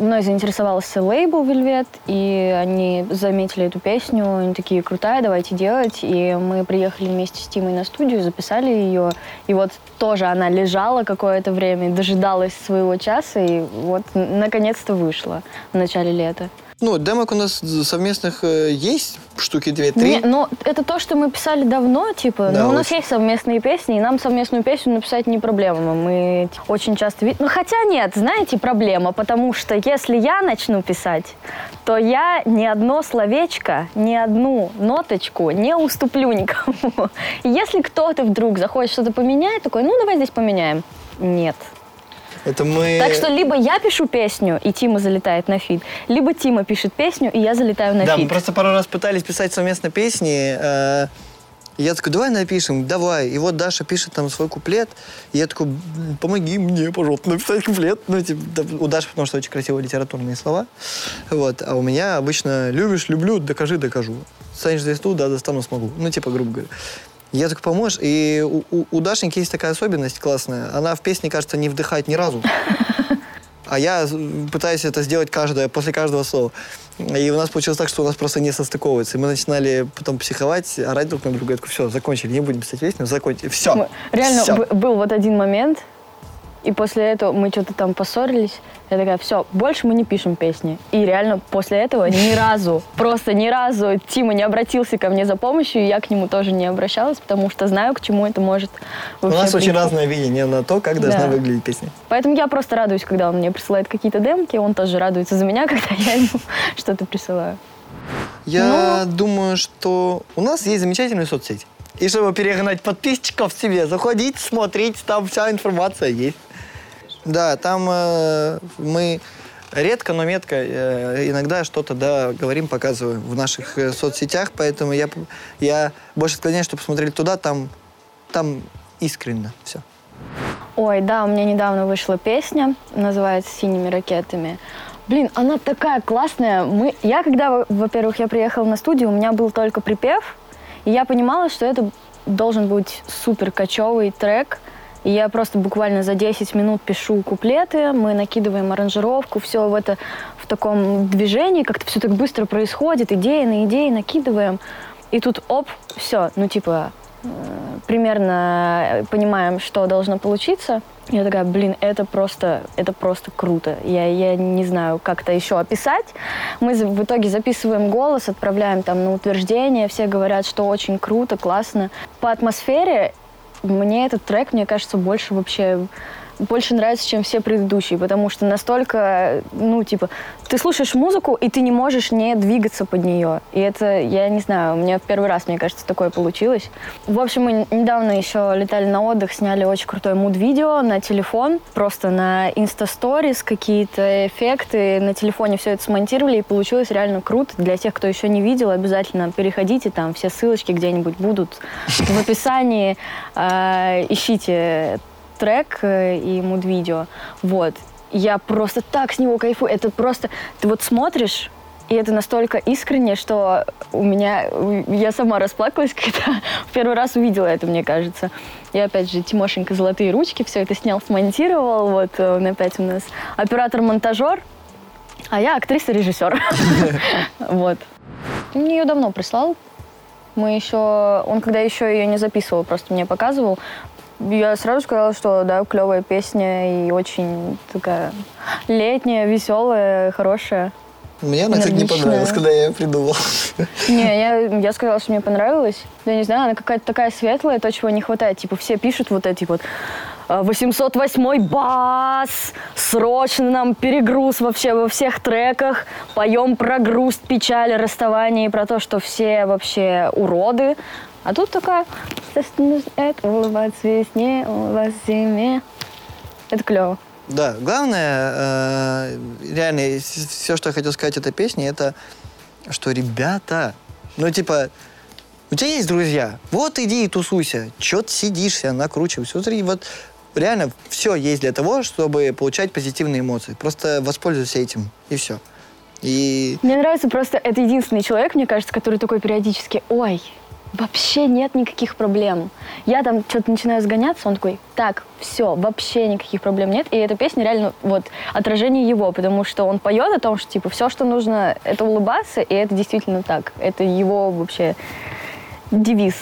Speaker 3: мной заинтересовался лейбл Velvet, и они заметили эту песню, они такие, крутая, давайте делать. И мы приехали вместе с Тимой на студию, записали ее, и вот тоже она лежала какое-то время, дожидалась своего часа, и вот наконец-то вышла в начале лета.
Speaker 1: Ну, демок у нас совместных э, есть, штуки две-три.
Speaker 3: Ну, это то, что мы писали давно, типа, да, но у нас есть совместные песни, и нам совместную песню написать не проблема. Мы очень часто видим. Ну, хотя нет, знаете, проблема, потому что если я начну писать, то я ни одно словечко, ни одну ноточку не уступлю никому. [laughs] Если кто-то вдруг захочет что-то поменять, такой, ну, давай здесь поменяем. Нет.
Speaker 1: Это мы...
Speaker 3: Так что либо я пишу песню, и Тима залетает на feat, либо Тима пишет песню, и я залетаю на
Speaker 1: да,
Speaker 3: feat.
Speaker 1: Да, мы просто пару раз пытались писать совместно песни. Э, я такой, давай напишем, давай. И вот Даша пишет там свой куплет. И я такой, помоги мне, пожалуйста, написать куплет. Ну, типа, да, у Даши, потому что очень красивые литературные слова. Вот. А у меня обычно любишь, люблю, докажи, докажу. Достанешь звезду, да, достану, смогу. Ну, типа, грубо говоря. Я так поможешь. И у, у, у Дашеньки есть такая особенность классная. Она в песне, кажется, не вдыхает ни разу. [laughs] А я пытаюсь это сделать каждое, после каждого слова. И у нас получилось так, что у нас просто не состыковывается. И мы начинали потом психовать, орать друг на друга. Я такой, все, закончили, не будем писать песню, закончили. Все.
Speaker 3: Реально,
Speaker 1: все.
Speaker 3: был вот один момент, и после этого мы что-то там поссорились. Я такая, все, больше мы не пишем песни. И реально после этого ни [laughs] разу, просто ни разу Тима не обратился ко мне за помощью, и я к нему тоже не обращалась, потому что знаю, к чему это может
Speaker 1: У нас прийти. очень разное видение на то, как должна да. выглядеть песня.
Speaker 3: Поэтому я просто радуюсь, когда он мне присылает какие-то демки, он тоже радуется за меня, [laughs] когда я ему что-то присылаю.
Speaker 1: Я Но... думаю, что у нас есть замечательные соцсети. И чтобы перегнать подписчиков себе, заходить, смотреть, там вся информация есть. Да, там э, мы редко, но метко э, иногда что-то, да, говорим, показываем в наших э, соцсетях, поэтому я, я больше склоняюсь, чтобы посмотрели туда, там, там искренне все.
Speaker 3: Ой, да, у меня недавно вышла песня, называется «Синими ракетами». Блин, она такая классная. Мы... Я когда, во-первых, я приехала на студию, у меня был только припев, и я понимала, что это должен быть супер кочевый трек – я просто буквально за 10 минут пишу куплеты, мы накидываем аранжировку, все в это в таком движении, как-то все так быстро происходит, идеи на идеи накидываем. И тут оп, все, ну типа э, примерно понимаем, что должно получиться. Я такая, блин, это просто, это просто круто. Я, я не знаю, как это еще описать. Мы в итоге записываем голос, отправляем там на утверждение. Все говорят, что очень круто, классно. По атмосфере мне этот трек, мне кажется, больше вообще больше нравится, чем все предыдущие, потому что настолько, ну, типа, ты слушаешь музыку, и ты не можешь не двигаться под нее. И это, я не знаю, у меня в первый раз, мне кажется, такое получилось. В общем, мы недавно еще летали на отдых, сняли очень крутое муд-видео на телефон, просто на инста-сторис какие-то эффекты, на телефоне все это смонтировали, и получилось реально круто. Для тех, кто еще не видел, обязательно переходите, там все ссылочки где-нибудь будут в описании. Э, ищите трек э, и муд-видео. Вот. Я просто так с него кайфую. Это просто... Ты вот смотришь, и это настолько искренне, что у меня... Я сама расплакалась, [laughs] когда в первый раз увидела это, мне кажется. И опять же, Тимошенька «Золотые ручки» все это снял, смонтировал. Вот он опять у нас оператор-монтажер, а я актриса-режиссер. [laughs] Вот. Мне ее давно прислал. Мы еще... Он когда еще ее не записывал, просто мне показывал. Я сразу сказала, что да, клевая песня и очень такая летняя, веселая, хорошая.
Speaker 1: Мне она, кстати, не понравилась, когда я ее придумал.
Speaker 3: Не, я, [laughs] я сказала, что мне понравилось. Я не знаю, она какая-то такая светлая, то, чего не хватает. Типа все пишут вот эти вот 808 бас, срочно нам перегруз вообще во всех треках, поем про грусть, печаль, расставание и про то, что все вообще уроды. А тут такая, это улыбаться весне, улыбаться зиме. Это клево.
Speaker 1: Да, главное, э, реально, все, что я хотел сказать этой песне, это что, ребята, ну, типа, у тебя есть друзья, вот иди и тусуйся, чё ты сидишься, накручивайся. Смотри, вот реально все есть для того, чтобы получать позитивные эмоции. Просто воспользуйся этим, и все. И...
Speaker 3: Мне нравится просто, это единственный человек, мне кажется, который такой периодически, ой, вообще нет никаких проблем. Я там что-то начинаю сгоняться, он такой, так, все, вообще никаких проблем нет. И эта песня реально вот отражение его, потому что он поет о том, что типа все, что нужно, это улыбаться, и это действительно так. Это его вообще девиз.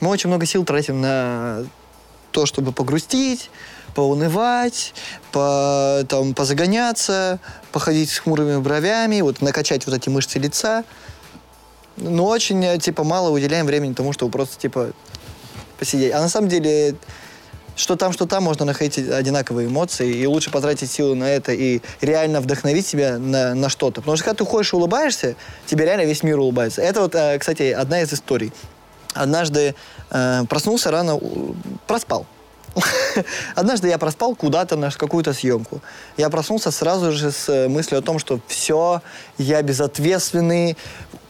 Speaker 1: Мы очень много сил тратим на то, чтобы погрустить, поунывать, по, там, позагоняться, походить с хмурыми бровями, вот накачать вот эти мышцы лица. Но очень, типа, мало уделяем времени тому, чтобы просто, типа, посидеть. А на самом деле что там, что там, можно находить одинаковые эмоции, и лучше потратить силы на это и реально вдохновить себя на, на что-то. Потому что когда ты ходишь и улыбаешься, тебе реально весь мир улыбается. Это вот, э, кстати, одна из историй. Однажды э, проснулся рано, проспал. [laughs] Однажды я проспал куда-то на какую-то съемку. Я проснулся сразу же с э, мыслью о том, что все, я безответственный,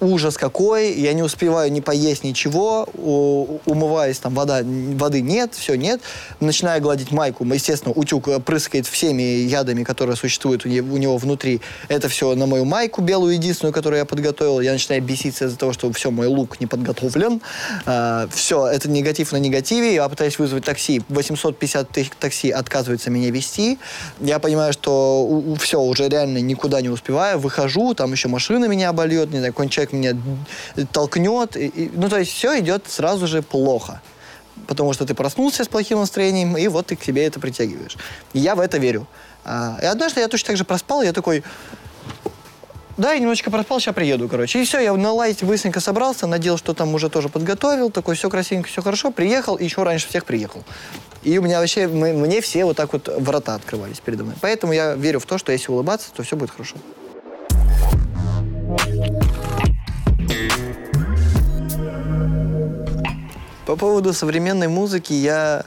Speaker 1: ужас какой, я не успеваю ни поесть, ничего, у, умываюсь, там вода, воды нет, все нет. Начинаю гладить майку, естественно, утюг прыскает всеми ядами, которые существуют у него, у него внутри. Это все на мою майку белую, единственную, которую я подготовил. Я начинаю беситься из-за того, что все, мой лук не подготовлен. А, все, это негатив на негативе. Я пытаюсь вызвать такси. 850 тысяч такси отказывается меня вести. Я понимаю, что у, все, уже реально никуда не успеваю. Выхожу, там еще машина меня обольет, не знаю, какой-нибудь человек меня толкнет. И, и, ну, то есть все идет сразу же плохо. Потому что ты проснулся с плохим настроением, и вот ты к себе это притягиваешь. Я в это верю. А, и однажды я точно так же проспал, я такой, да, я немножечко проспал, сейчас приеду, короче. И все, я на лайте быстренько собрался, надел, что там уже тоже подготовил, такой, все красивенько, все хорошо, приехал, и еще раньше всех приехал. И у меня вообще, мы, мне все вот так вот врата открывались передо мной. Поэтому я верю в то, что если улыбаться, то все будет хорошо. По поводу современной музыки я...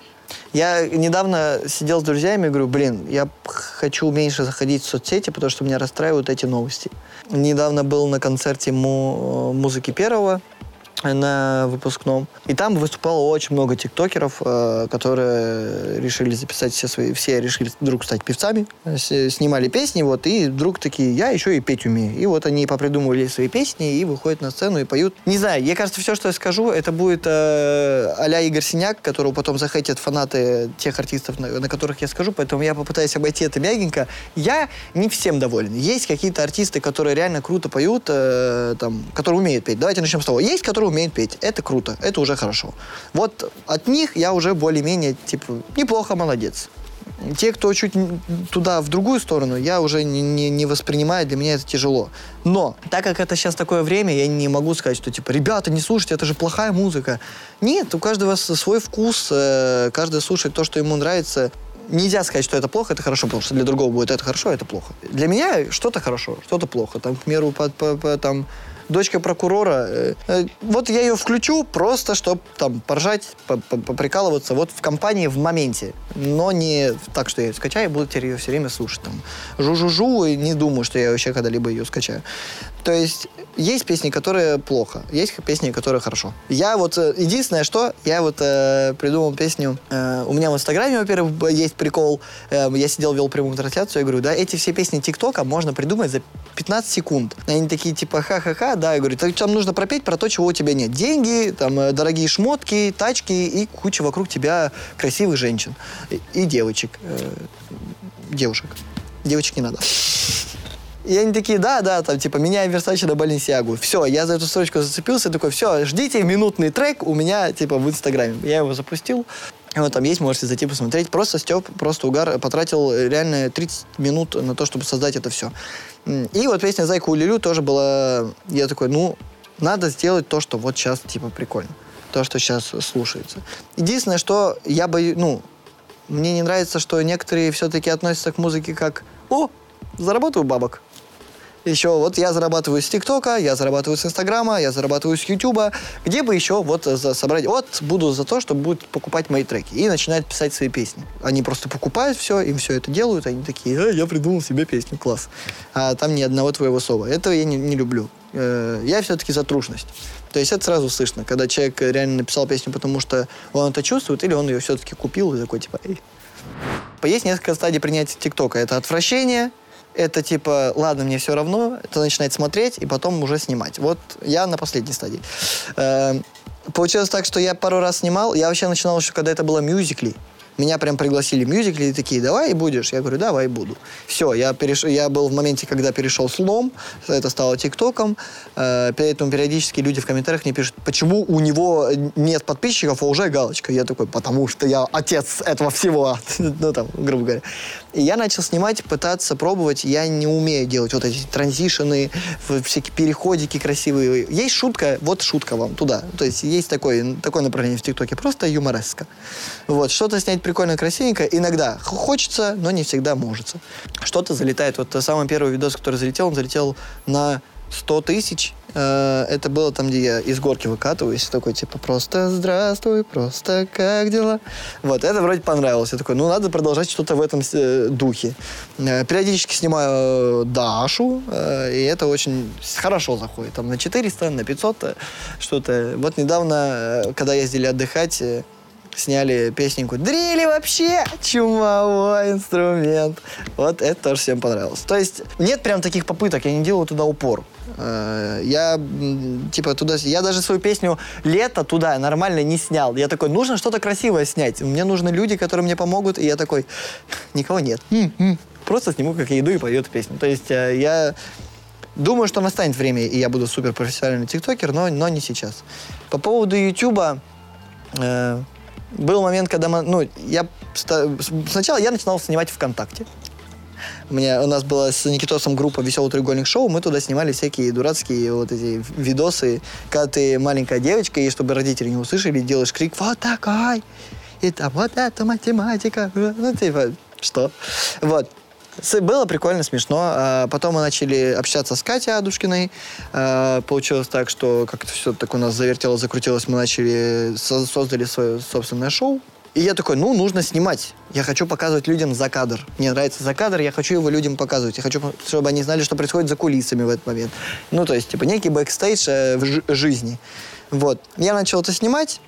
Speaker 1: Я недавно сидел с друзьями и говорю, блин, я хочу меньше заходить в соцсети, потому что меня расстраивают эти новости. Недавно был на концерте му музыки первого, на выпускном. И там выступало очень много тиктокеров, э, которые решили записать все свои... Все решили вдруг стать певцами, снимали песни, вот, и вдруг такие, я еще и петь умею. И вот они попридумывали свои песни и выходят на сцену и поют. Не знаю, мне кажется, все, что я скажу, это будет э, а Игорь Синяк, которого потом захотят фанаты тех артистов, на, на которых я скажу, поэтому я попытаюсь обойти это мягенько. Я не всем доволен. Есть какие-то артисты, которые реально круто поют, э, там, которые умеют петь. Давайте начнем с того. Есть, которые умеет петь. Это круто, это уже хорошо. Вот от них я уже более-менее, типа, неплохо, молодец. Те, кто чуть туда, в другую сторону, я уже не, не, не воспринимаю, для меня это тяжело. Но, так как это сейчас такое время, я не могу сказать, что, типа, ребята, не слушайте, это же плохая музыка. Нет, у каждого свой вкус, э, каждый слушает то, что ему нравится. Нельзя сказать, что это плохо, это хорошо, потому что для другого будет это хорошо, это плохо. Для меня что-то хорошо, что-то плохо. Там, к примеру, по, по, по, там, дочка прокурора. Э, э, вот я ее включу просто, чтобы там поржать, поприкалываться вот в компании в моменте. Но не так, что я ее скачаю и буду теперь ее все время слушать. Там. Жу-жу-жу и не думаю, что я вообще когда-либо ее скачаю. То есть есть песни, которые плохо, есть песни, которые хорошо. Я вот, э, единственное, что, я вот э, придумал песню, э, у меня в Инстаграме, во-первых, есть прикол, э, я сидел, вел прямую трансляцию, я говорю, да, эти все песни ТикТока можно придумать за 15 секунд. Они такие, типа, ха-ха-ха, да, я говорю, там нужно пропеть про то, чего у тебя нет. Деньги, там, э, дорогие шмотки, тачки и куча вокруг тебя красивых женщин и, и девочек. Э, девушек. Девочек не надо. И они такие, да, да, там, типа, меняем Версачи на Баленсиагу. Все, я за эту строчку зацепился, такой, все, ждите минутный трек у меня, типа, в Инстаграме. Я его запустил. Вот там есть, можете зайти посмотреть. Просто Степ, просто угар, потратил реально 30 минут на то, чтобы создать это все. И вот песня «Зайка у Лилю» тоже была... Я такой, ну, надо сделать то, что вот сейчас, типа, прикольно. То, что сейчас слушается. Единственное, что я боюсь... Ну, мне не нравится, что некоторые все-таки относятся к музыке как «О, заработаю бабок». Еще вот я зарабатываю с ТикТока, я зарабатываю с Инстаграма, я зарабатываю с Ютуба. Где бы еще вот за, собрать... Вот буду за то, чтобы будут покупать мои треки. И начинают писать свои песни. Они просто покупают все, им все это делают. Они такие, э, я придумал себе песню, класс. А там ни одного твоего слова. Этого я не, не люблю. Э, я все-таки за трушность. То есть это сразу слышно, когда человек реально написал песню, потому что он это чувствует, или он ее все-таки купил и такой, типа, эй. Есть несколько стадий принятия ТикТока. Это отвращение, это типа, ладно, мне все равно, это начинает смотреть и потом уже снимать. Вот я на последней стадии. Э, получилось так, что я пару раз снимал, я вообще начинал еще, когда это было мюзикли. Меня прям пригласили в мюзикл, и такие, давай будешь? Я говорю, давай буду. Все, я, переш... я был в моменте, когда перешел слом, это стало ТикТоком, э, поэтому периодически люди в комментариях мне пишут, почему у него нет подписчиков, а уже галочка. Я такой, потому что я отец этого всего, [laughs] ну там, грубо говоря. И я начал снимать, пытаться пробовать, я не умею делать вот эти транзишены, всякие переходики красивые. Есть шутка, вот шутка вам туда. То есть есть такое, такое направление в ТикТоке, просто юмореска. Вот, что-то снять прикольно, красивенько. Иногда хочется, но не всегда может. Что-то залетает. Вот самый первый видос, который залетел, он залетел на 100 тысяч. Э, это было там, где я из горки выкатываюсь, такой, типа, просто здравствуй, просто как дела? Вот, это вроде понравилось. Я такой, ну, надо продолжать что-то в этом э, духе. Э, периодически снимаю Дашу, и это очень хорошо заходит. Там на 400, на 500 что-то. Вот недавно, когда ездили отдыхать, сняли песненьку «Дрили вообще чумовой инструмент». Вот это тоже всем понравилось. То есть нет прям таких попыток, я не делаю туда упор. Э, я, типа, туда... Я даже свою песню «Лето» туда нормально не снял. Я такой, нужно что-то красивое снять. Мне нужны люди, которые мне помогут. И я такой, никого нет. Просто сниму, как я иду и пою эту песню. То есть э, я думаю, что настанет время, и я буду супер профессиональный тиктокер, но, но не сейчас. По поводу Ютуба... Э, был момент, когда мы, ну, я сначала я начинал снимать ВКонтакте. У, у нас была с Никитосом группа «Веселый треугольник шоу», мы туда снимали всякие дурацкие вот эти видосы, когда ты маленькая девочка, и чтобы родители не услышали, делаешь крик «Вот такой!» И там «Вот это математика!» Ну, типа, что? Вот. Было прикольно, смешно. А потом мы начали общаться с Катей Адушкиной. А, получилось так, что как-то все так у нас завертело, закрутилось. Мы начали, создали свое собственное шоу. И я такой, ну, нужно снимать. Я хочу показывать людям за кадр. Мне нравится за кадр, я хочу его людям показывать. Я хочу, чтобы они знали, что происходит за кулисами в этот момент. Ну, то есть, типа, некий бэкстейдж э, в жизни. Вот. Я начал это снимать.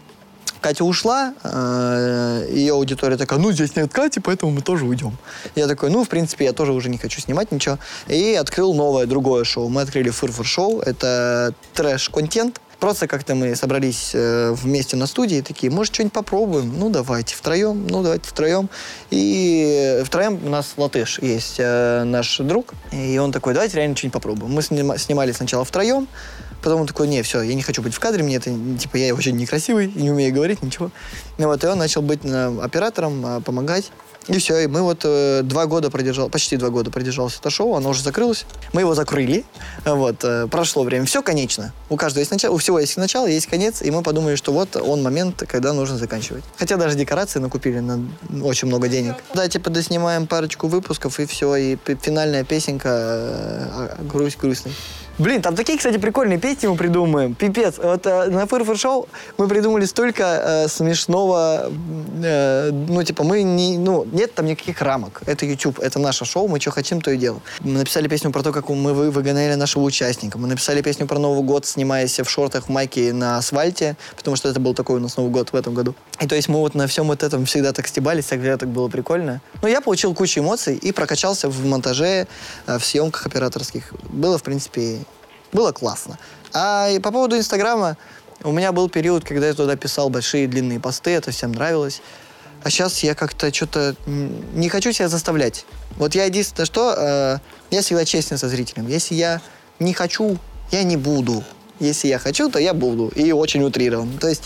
Speaker 1: Катя ушла, э, ее аудитория такая, ну, здесь нет Кати, поэтому мы тоже уйдем. Я такой, ну, в принципе, я тоже уже не хочу снимать ничего. И открыл новое, другое шоу. Мы открыли Фырфыр шоу. Это трэш-контент. Просто как-то мы собрались э, вместе на студии, такие, может, что-нибудь попробуем? Ну, давайте втроем, ну, давайте втроем. И втроем у нас латыш есть э, наш друг, и он такой, давайте реально что-нибудь попробуем. Мы снимали сначала втроем, Потом он такой, не, все, я не хочу быть в кадре, мне это, типа, я очень некрасивый, не умею говорить, ничего. И вот, и он начал быть э, оператором, э, помогать. И все, и мы вот э, два года продержал, почти два года продержалось это шоу, оно уже закрылось. Мы его закрыли, вот, э, прошло время. Все конечно. У каждого есть начало, у всего есть начало, есть конец, и мы подумали, что вот он момент, когда нужно заканчивать. Хотя даже декорации накупили на очень много денег. Да, типа доснимаем парочку выпусков, и все, и финальная песенка э, «Грусть грустный». Блин, там такие, кстати, прикольные песни мы придумаем. Пипец. Вот э, на Фырфыр Шоу мы придумали столько э, смешного... Э, ну, типа, мы не... Ну, нет там никаких рамок. Это YouTube, это наше шоу, мы что хотим, то и делаем. Мы написали песню про то, как мы вы, выгоняли нашего участника. Мы написали песню про Новый год, снимаясь в шортах, в майке на асфальте, потому что это был такой у нас Новый год в этом году. И то есть мы вот на всем вот этом всегда так стебались, всегда так было прикольно. Но я получил кучу эмоций и прокачался в монтаже, э, в съемках операторских. Было, в принципе, было классно. А по поводу Инстаграма, у меня был период, когда я туда писал большие длинные посты, это всем нравилось. А сейчас я как-то что-то не хочу себя заставлять. Вот я единственное, что э, я всегда честен со зрителем. Если я не хочу, я не буду. Если я хочу, то я буду. И очень утрирован. То есть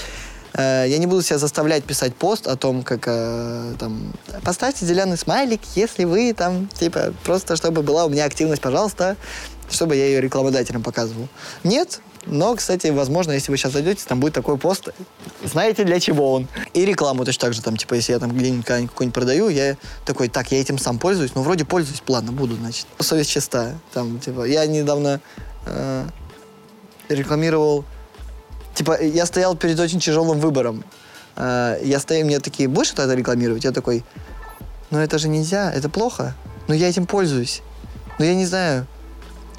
Speaker 1: э, я не буду себя заставлять писать пост о том, как э, там поставьте зеленый смайлик, если вы там, типа, просто чтобы была у меня активность, пожалуйста чтобы я ее рекламодателям показывал. Нет, но, кстати, возможно, если вы сейчас зайдете, там будет такой пост. Знаете, для чего он? И рекламу точно так же, там, типа, если я там где-нибудь какой-нибудь продаю, я такой, так, я этим сам пользуюсь, ну, вроде пользуюсь, плавно буду, значит. Совесть чистая. Там, типа, я недавно э, рекламировал, типа, я стоял перед очень тяжелым выбором. Э, я стою, мне такие, будешь это рекламировать? Я такой, ну, это же нельзя, это плохо. Но я этим пользуюсь. Но я не знаю,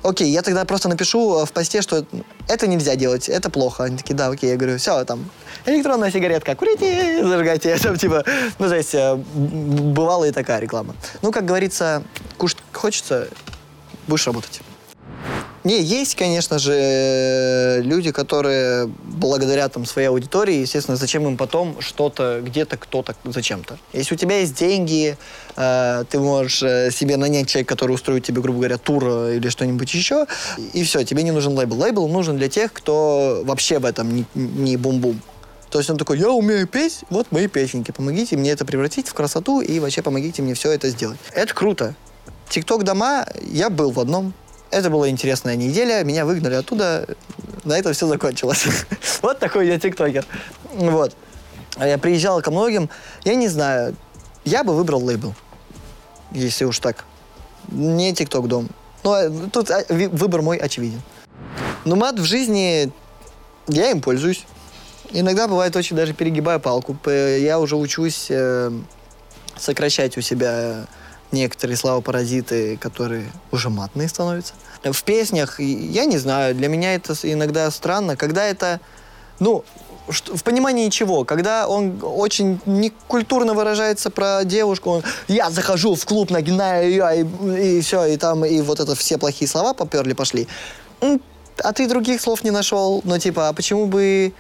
Speaker 1: окей, я тогда просто напишу э, в посте, что это нельзя делать, это плохо. Они такие, да, окей. Я говорю, все, там, электронная сигаретка, курите, [laughs] зажигайте. Там, типа, ну, то есть, э, бывала и такая реклама. Ну, как говорится, кушать хочется, будешь работать. Не, есть, конечно же, люди, которые благодаря там своей аудитории, естественно, зачем им потом что-то, где-то, кто-то, зачем-то. Если у тебя есть деньги, э, ты можешь э, себе нанять человека, который устроит тебе, грубо говоря, тур э, или что-нибудь еще, и все, тебе не нужен лейбл. Лейбл нужен для тех, кто вообще в этом не, не бум-бум. То есть он такой, я умею петь, вот мои песенки, помогите мне это превратить в красоту и вообще помогите мне все это сделать. Это круто. Тикток дома, я был в одном, это была интересная неделя, меня выгнали оттуда, на этом все закончилось. [laughs] вот такой я тиктокер. Вот. А я приезжал ко многим, я не знаю, я бы выбрал лейбл, если уж так. Не тикток дом. Но э, тут а, выбор мой очевиден. Но мат в жизни, я им пользуюсь. Иногда бывает очень даже перегибаю палку. Я уже учусь э, сокращать у себя некоторые слова-паразиты, которые уже матные становятся. В песнях, я не знаю, для меня это иногда странно, когда это, ну, в понимании чего? Когда он очень некультурно выражается про девушку, он, я захожу в клуб, нагинаю ее, и, и все, и там, и вот это все плохие слова поперли, пошли. А ты других слов не нашел, ну, типа, а почему бы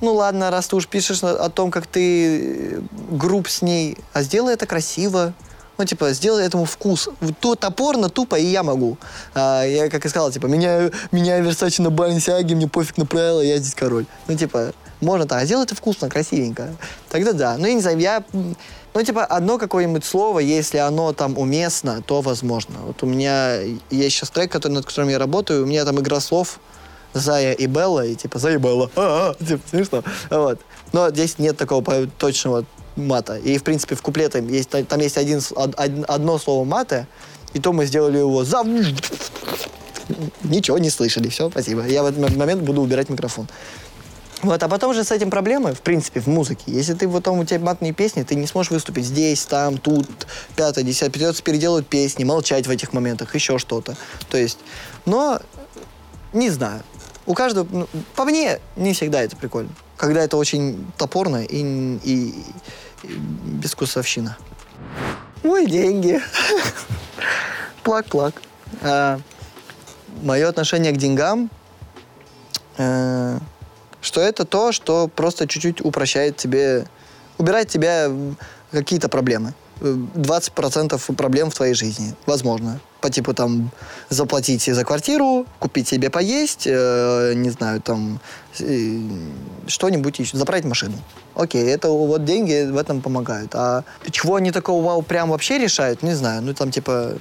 Speaker 1: ну ладно, раз ты уж пишешь о том, как ты груб с ней, а сделай это красиво, ну, типа, сделай этому вкус. То топорно, тупо, и я могу. А, я, как и сказал, типа, меня, меня Версачи на Баленсиаге, мне пофиг на правила, я здесь король. Ну, типа, можно так, а сделай это вкусно, красивенько. Тогда да. Ну, я не знаю, я... Ну, типа, одно какое-нибудь слово, если оно там уместно, то возможно. Вот у меня есть сейчас трек, который, над которым я работаю, у меня там игра слов Зая и Белла, и типа Зая и Белла, а, [laughs] -а, типа, смешно. Вот. Но здесь нет такого точного мата. И, в принципе, в куплете есть, там есть один, одно слово мата, и то мы сделали его за... Ничего не слышали. Все, спасибо. Я в этот момент буду убирать микрофон. Вот, а потом же с этим проблемы, в принципе, в музыке. Если ты потом, у тебя матные песни, ты не сможешь выступить здесь, там, тут, пятое, десятое. Придется переделывать песни, молчать в этих моментах, еще что-то. То есть, но, не знаю. У каждого, ну, по мне, не всегда это прикольно. Когда это очень топорно и, и, безвкусовщина. Мои деньги. Плак-плак. А, мое отношение к деньгам, а, что это то, что просто чуть-чуть упрощает тебе, убирает тебя какие-то проблемы. 20% проблем в твоей жизни. Возможно. По типу там заплатить за квартиру, купить себе поесть, э, не знаю, там э, что-нибудь еще, заправить машину. Окей, это вот деньги в этом помогают. А чего они такого вау прям вообще решают, не знаю. Ну там типа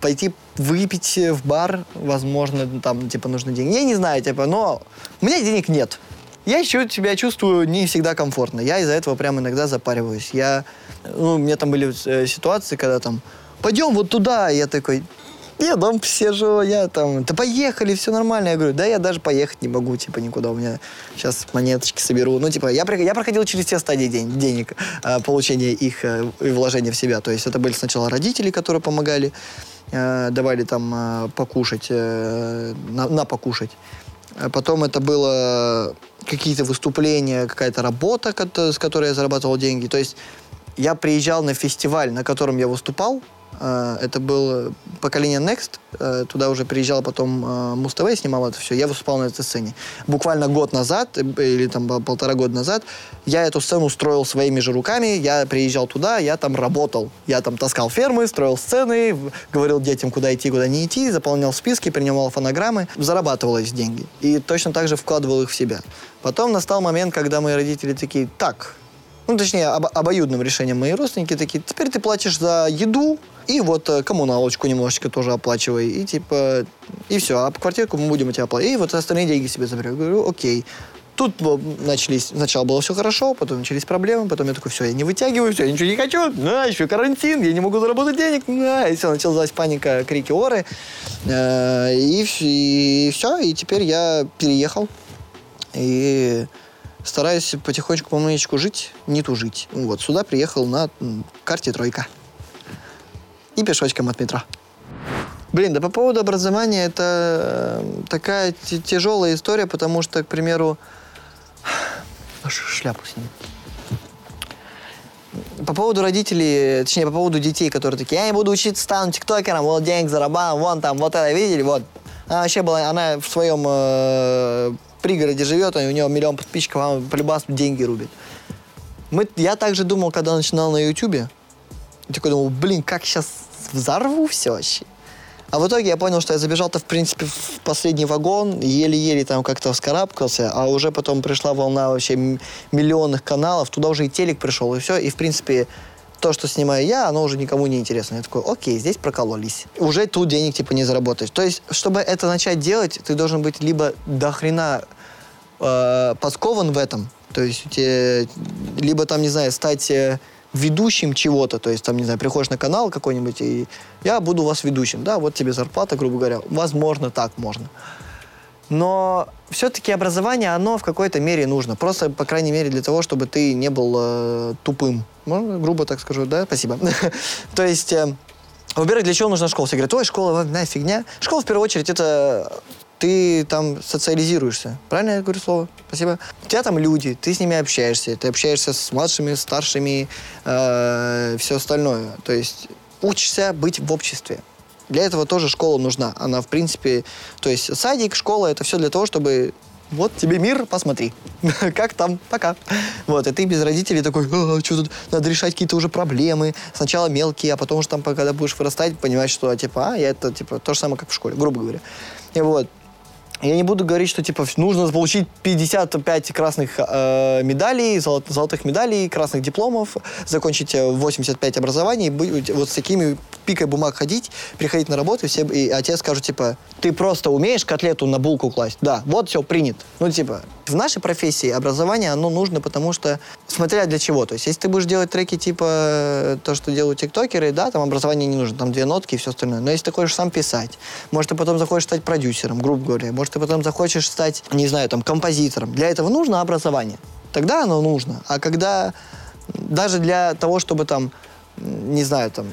Speaker 1: пойти выпить в бар, возможно, там типа нужны деньги. Я не знаю, типа, но у меня денег нет. Я еще себя чувствую не всегда комфортно. Я из-за этого прям иногда запариваюсь. Я, ну, у меня там были э, ситуации, когда там, пойдем вот туда. Я такой, я дом сижу, я там, да поехали, все нормально. Я говорю, да я даже поехать не могу, типа, никуда. У меня сейчас монеточки соберу. Ну, типа, я, я проходил через все стадии день, денег, э, получения их э, и вложения в себя. То есть это были сначала родители, которые помогали, э, давали там э, покушать, на, на покушать. А потом это было какие-то выступления, какая-то работа, с которой я зарабатывал деньги. То есть я приезжал на фестиваль, на котором я выступал, это было поколение Next. Э, туда уже приезжал потом э, Муз-ТВ, снимал это все. Я выступал на этой сцене. Буквально год назад, или там полтора года назад, я эту сцену строил своими же руками. Я приезжал туда, я там работал. Я там таскал фермы, строил сцены, говорил детям, куда идти, куда не идти, заполнял списки, принимал фонограммы, зарабатывал эти деньги. И точно так же вкладывал их в себя. Потом настал момент, когда мои родители такие, так, ну, точнее, об, обоюдным решением мои родственники такие, теперь ты платишь за еду, и вот э, коммуналочку немножечко тоже оплачивай. И типа, и все, а квартирку мы будем у тебя оплачивать. И вот остальные деньги себе заберем. Говорю, окей. Тут начались, сначала было все хорошо, потом начались проблемы, потом я такой, все, я не вытягиваю, все, я ничего не хочу, на, еще карантин, я не могу заработать денег, на, и все, началась паника, крики, оры, э, и, и все, и теперь я переехал, и стараюсь потихонечку, помаленечку жить, не тужить. Вот, сюда приехал на карте тройка и пешочком от метро. Блин, да по поводу образования это э, такая тяжелая история, потому что, к примеру, [sighs] шляпу сними. По поводу родителей, точнее, по поводу детей, которые такие, я не буду учиться, стану тиктокером, вот денег зарабатываю, вон там, вот это, видели, вот. Она вообще была, она в своем э, пригороде живет, у нее миллион подписчиков, она полюбас деньги рубит. Мы, я также думал, когда начинал на Ютубе, такой думал, блин, как сейчас взорву все вообще. А в итоге я понял, что я забежал-то, в принципе, в последний вагон, еле-еле там как-то вскарабкался, а уже потом пришла волна вообще миллионных каналов, туда уже и телек пришел, и все, и, в принципе, то, что снимаю я, оно уже никому не интересно. Я такой, окей, здесь прокололись. Уже тут денег, типа, не заработаешь. То есть, чтобы это начать делать, ты должен быть либо до хрена э, подкован в этом, то есть, тебе, либо там, не знаю, стать... Э, ведущим чего-то, то есть там, не знаю, приходишь на канал какой-нибудь, и я буду у вас ведущим, да, вот тебе зарплата, грубо говоря, возможно, так можно. Но все-таки образование, оно в какой-то мере нужно. Просто, по крайней мере, для того, чтобы ты не был э, тупым. Можно, грубо так скажу, да? Спасибо. [laughs] То есть, э, во-первых, для чего нужна школа? Все говорят, ой, школа, одна фигня. Школа, в первую очередь, это ты там социализируешься. Правильно я говорю слово? Спасибо. У тебя там люди, ты с ними общаешься, ты общаешься с младшими, старшими, э, все остальное. То есть учишься быть в обществе. Для этого тоже школа нужна. Она, в принципе, то есть садик, школа, это все для того, чтобы вот тебе мир, посмотри. [laughs] как там, пока. Вот, и ты без родителей такой, а, что тут, надо решать какие-то уже проблемы. Сначала мелкие, а потом уже там, когда будешь вырастать, понимаешь, что, типа, а, я это, типа, то же самое, как в школе, грубо говоря. И вот, я не буду говорить, что типа нужно получить 55 красных э, медалей, золот, золотых медалей, красных дипломов, закончить 85 э, образований, быть, вот с такими пикой бумаг ходить, приходить на работу, и, все, и отец скажет, типа, ты просто умеешь котлету на булку класть? Да, вот все, принят. Ну, типа, в нашей профессии образование, оно нужно, потому что, смотря для чего. То есть, если ты будешь делать треки типа то, что делают тиктокеры, да, там образование не нужно, там две нотки и все остальное. Но если ты хочешь сам писать, может, ты потом захочешь стать продюсером, грубо говоря, может, ты потом захочешь стать, не знаю, там, композитором. Для этого нужно образование. Тогда оно нужно. А когда даже для того, чтобы там, не знаю, там,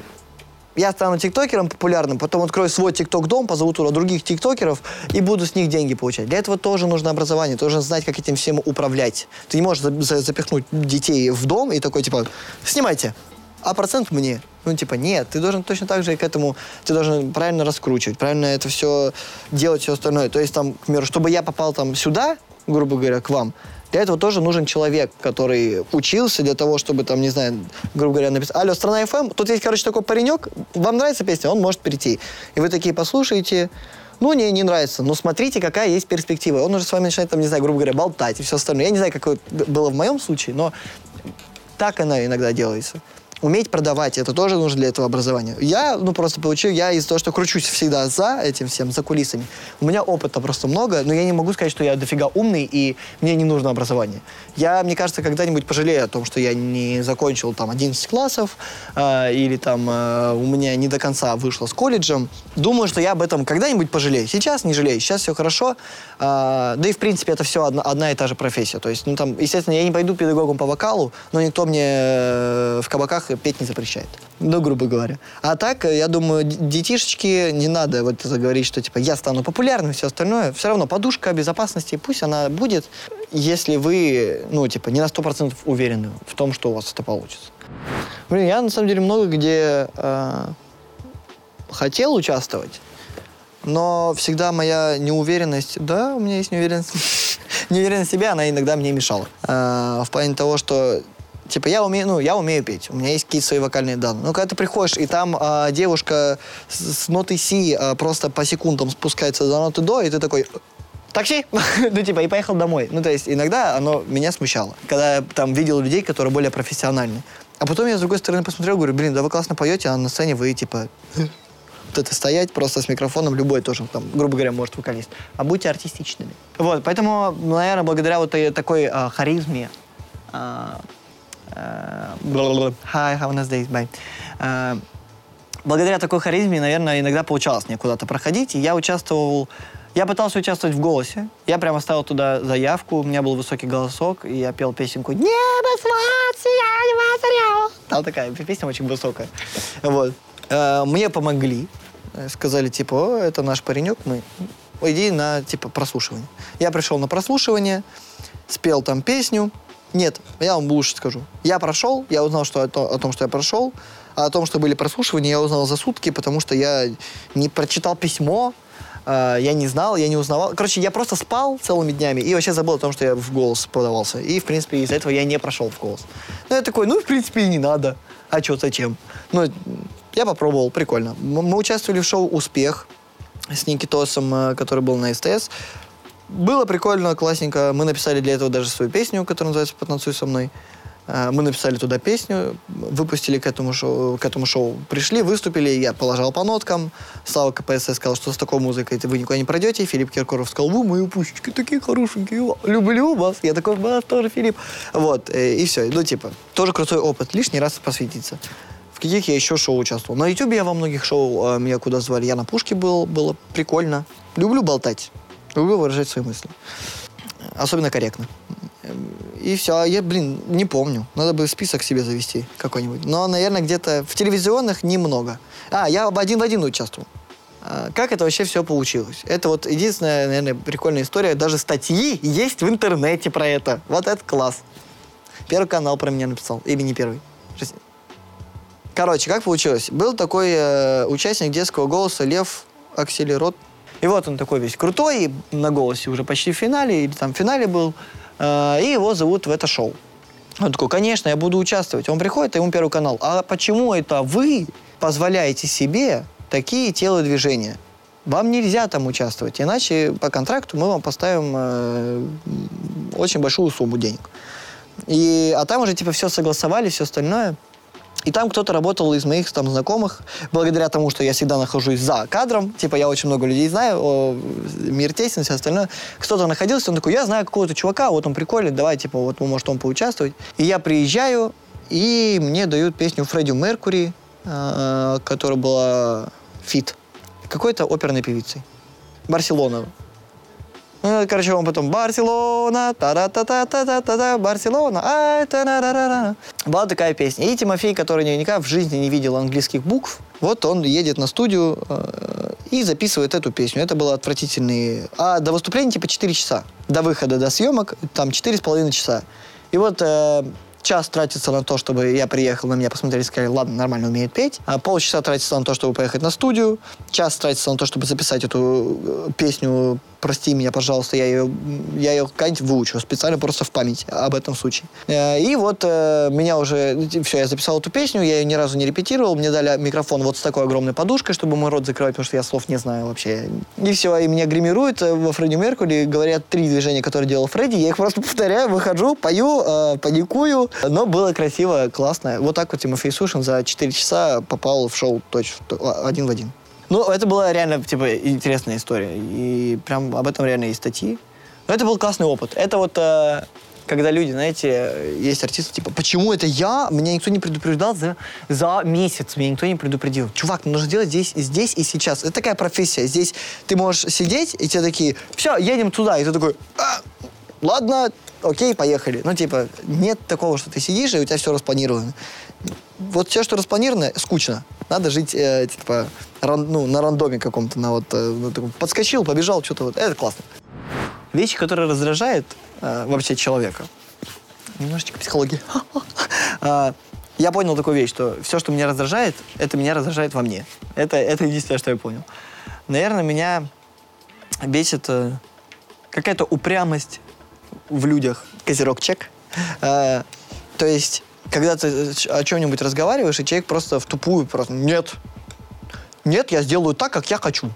Speaker 1: я стану тиктокером популярным, потом открою свой тикток-дом, позову туда других тиктокеров и буду с них деньги получать. Для этого тоже нужно образование, тоже знать, как этим всем управлять. Ты не можешь запихнуть детей в дом и такой, типа, снимайте, а процент мне. Ну, типа, нет, ты должен точно так же и к этому, ты должен правильно раскручивать, правильно это все делать, все остальное. То есть, там, к примеру, чтобы я попал там сюда, грубо говоря, к вам, для этого тоже нужен человек, который учился для того, чтобы там, не знаю, грубо говоря, написать, алло, страна FM, тут есть, короче, такой паренек, вам нравится песня, он может прийти. И вы такие послушаете, ну, не, не нравится, но смотрите, какая есть перспектива. Он уже с вами начинает, там, не знаю, грубо говоря, болтать и все остальное. Я не знаю, как было в моем случае, но так она иногда делается уметь продавать, это тоже нужно для этого образования. Я, ну, просто получил, я из-за того, что кручусь всегда за этим всем, за кулисами, у меня опыта просто много, но я не могу сказать, что я дофига умный, и мне не нужно образование. Я, мне кажется, когда-нибудь пожалею о том, что я не закончил там 11 классов, э, или там э, у меня не до конца вышло с колледжем. Думаю, что я об этом когда-нибудь пожалею. Сейчас не жалею, сейчас все хорошо. Э, да и, в принципе, это все одна, одна и та же профессия. То есть, ну, там, естественно, я не пойду педагогом по вокалу, но никто мне э, в кабаках петь не запрещает. Ну, грубо говоря. А так, я думаю, детишечки, не надо вот это говорить, что типа я стану популярным, все остальное. Все равно подушка безопасности, пусть она будет, если вы, ну, типа, не на сто процентов уверены в том, что у вас это получится. Блин, я на самом деле много где э, хотел участвовать, но всегда моя неуверенность, да, у меня есть неуверенность, [laughs] неуверенность в себе, она иногда мне мешала. Э, в плане того, что Типа, я умею, ну, я умею петь, у меня есть какие-то свои вокальные данные. Но когда ты приходишь, и там а, девушка с, с ноты Си а, просто по секундам спускается до ноты До, и ты такой, такси, [laughs] ну, типа, и поехал домой. Ну, то есть, иногда оно меня смущало, когда я там видел людей, которые более профессиональны. А потом я, с другой стороны, посмотрел, говорю, блин, да вы классно поете, а на сцене вы, типа, [laughs] вот это стоять просто с микрофоном, любой тоже, там, грубо говоря, может вокалист. А будьте артистичными. Вот, поэтому, наверное, благодаря вот такой а, харизме, а, Hi, have a nice day, bye. Uh, благодаря такой харизме, наверное, иногда получалось мне куда-то проходить. И я участвовал... Я пытался участвовать в голосе. Я прямо ставил туда заявку, у меня был высокий голосок, и я пел песенку «Небо сват, сияние Там такая песня очень высокая. Вот. Uh, мне помогли. Сказали, типа, О, это наш паренек, мы... Иди на, типа, прослушивание. Я пришел на прослушивание, спел там песню, нет, я вам лучше скажу. Я прошел, я узнал что, о, о том, что я прошел, а о том, что были прослушивания, я узнал за сутки, потому что я не прочитал письмо, э, я не знал, я не узнавал. Короче, я просто спал целыми днями и вообще забыл о том, что я в голос подавался. И, в принципе, из-за этого я не прошел в голос. Ну, я такой, ну, в принципе, не надо. А что, зачем? Ну, я попробовал, прикольно. Мы участвовали в шоу «Успех» с Никитосом, э, который был на СТС. Было прикольно, классненько. Мы написали для этого даже свою песню, которая называется «Потанцуй со мной». Э, мы написали туда песню, выпустили к этому шоу, к этому шоу. Пришли, выступили, я положил по ноткам. Слава КПСС сказал, что с такой музыкой вы никуда не пройдете. Филипп Киркоров сказал, вы мои пушечки такие хорошенькие, люблю вас. Я такой, вас тоже, Филипп. Вот, э, и все. Ну, типа, тоже крутой опыт. Лишний раз посвятиться. В каких я еще шоу участвовал? На Ютубе я во многих шоу э, меня куда звали. Я на Пушке был, было прикольно. Люблю болтать, люблю выражать свои мысли. Особенно корректно. И все. А я, блин, не помню. Надо бы список себе завести какой-нибудь. Но, наверное, где-то в телевизионных немного. А, я один в один участвовал. А, как это вообще все получилось? Это вот единственная, наверное, прикольная история. Даже статьи есть в интернете про это. Вот это класс. Первый канал про меня написал. Или не первый. Короче, как получилось? Был такой э, участник детского голоса Лев Акселерот. И вот он такой весь крутой, на голосе уже почти в финале, или там в финале был. Э, и его зовут в это шоу. Он такой, конечно, я буду участвовать. Он приходит, и ему Первый канал. А почему это вы позволяете себе такие телодвижения? Вам нельзя там участвовать, иначе по контракту мы вам поставим э, очень большую сумму денег. И, а там уже типа все согласовали, все остальное. И там кто-то работал из моих там знакомых, благодаря тому, что я всегда нахожусь за кадром, типа я очень много людей знаю, о, мир тесен, все остальное. Кто-то находился, он такой, я знаю какого-то чувака, вот он прикольный, давай, типа, вот может он поучаствовать. И я приезжаю, и мне дают песню Фредди Меркури, э, которая была фит, какой-то оперной певицей. Барселона короче, он потом Барселона, та та та та та та та та Барселона, ай та на ра ра Была такая песня. И Тимофей, который наверняка в жизни не видел английских букв, вот он едет на студию э, и записывает эту песню. Это было отвратительные... А до выступления типа 4 часа. До выхода, до съемок там 4,5 часа. И вот э, час тратится на то, чтобы я приехал, на меня посмотрели, сказали, ладно, нормально умеет петь. А полчаса тратится на то, чтобы поехать на студию. Час тратится на то, чтобы записать эту э, песню прости меня, пожалуйста, я ее, я ее как-нибудь выучу, специально просто в память об этом случае. Э, и вот э, меня уже, все, я записал эту песню, я ее ни разу не репетировал, мне дали микрофон вот с такой огромной подушкой, чтобы мой рот закрывать, потому что я слов не знаю вообще. И все, и меня гримируют во Фредди Меркури, говорят три движения, которые делал Фредди, я их просто повторяю, выхожу, пою, паникую, но было красиво, классно. Вот так вот Тимофей Сушин за 4 часа попал в шоу точно, один в один. Ну, это была реально, типа, интересная история. И прям об этом реально есть статьи. Но это был классный опыт. Это вот, э, когда люди, знаете, есть артисты, типа, почему это я? Меня никто не предупреждал за, за месяц. Меня никто не предупредил. Чувак, нужно делать здесь, здесь и сейчас. Это такая профессия. Здесь ты можешь сидеть, и тебе такие, все, едем туда. И ты такой, а, ладно, окей, поехали. Ну, типа, нет такого, что ты сидишь, и у тебя все распланировано. Вот все, что распланировано, скучно. Надо жить, э, типа, ран, ну, на рандоме каком-то, на вот, э, подскочил, побежал, что-то вот. Это классно. Вещи, которые раздражают э, вообще человека. Немножечко психологии. [laughs] А, я понял такую вещь, что все, что меня раздражает, это меня раздражает во мне. Это, это единственное, что я понял. Наверное, меня бесит э, какая-то упрямость в людях. Козерог чек. А, то есть, когда ты о чем-нибудь разговариваешь, и человек просто в тупую просто «нет, нет, я сделаю так, как я хочу.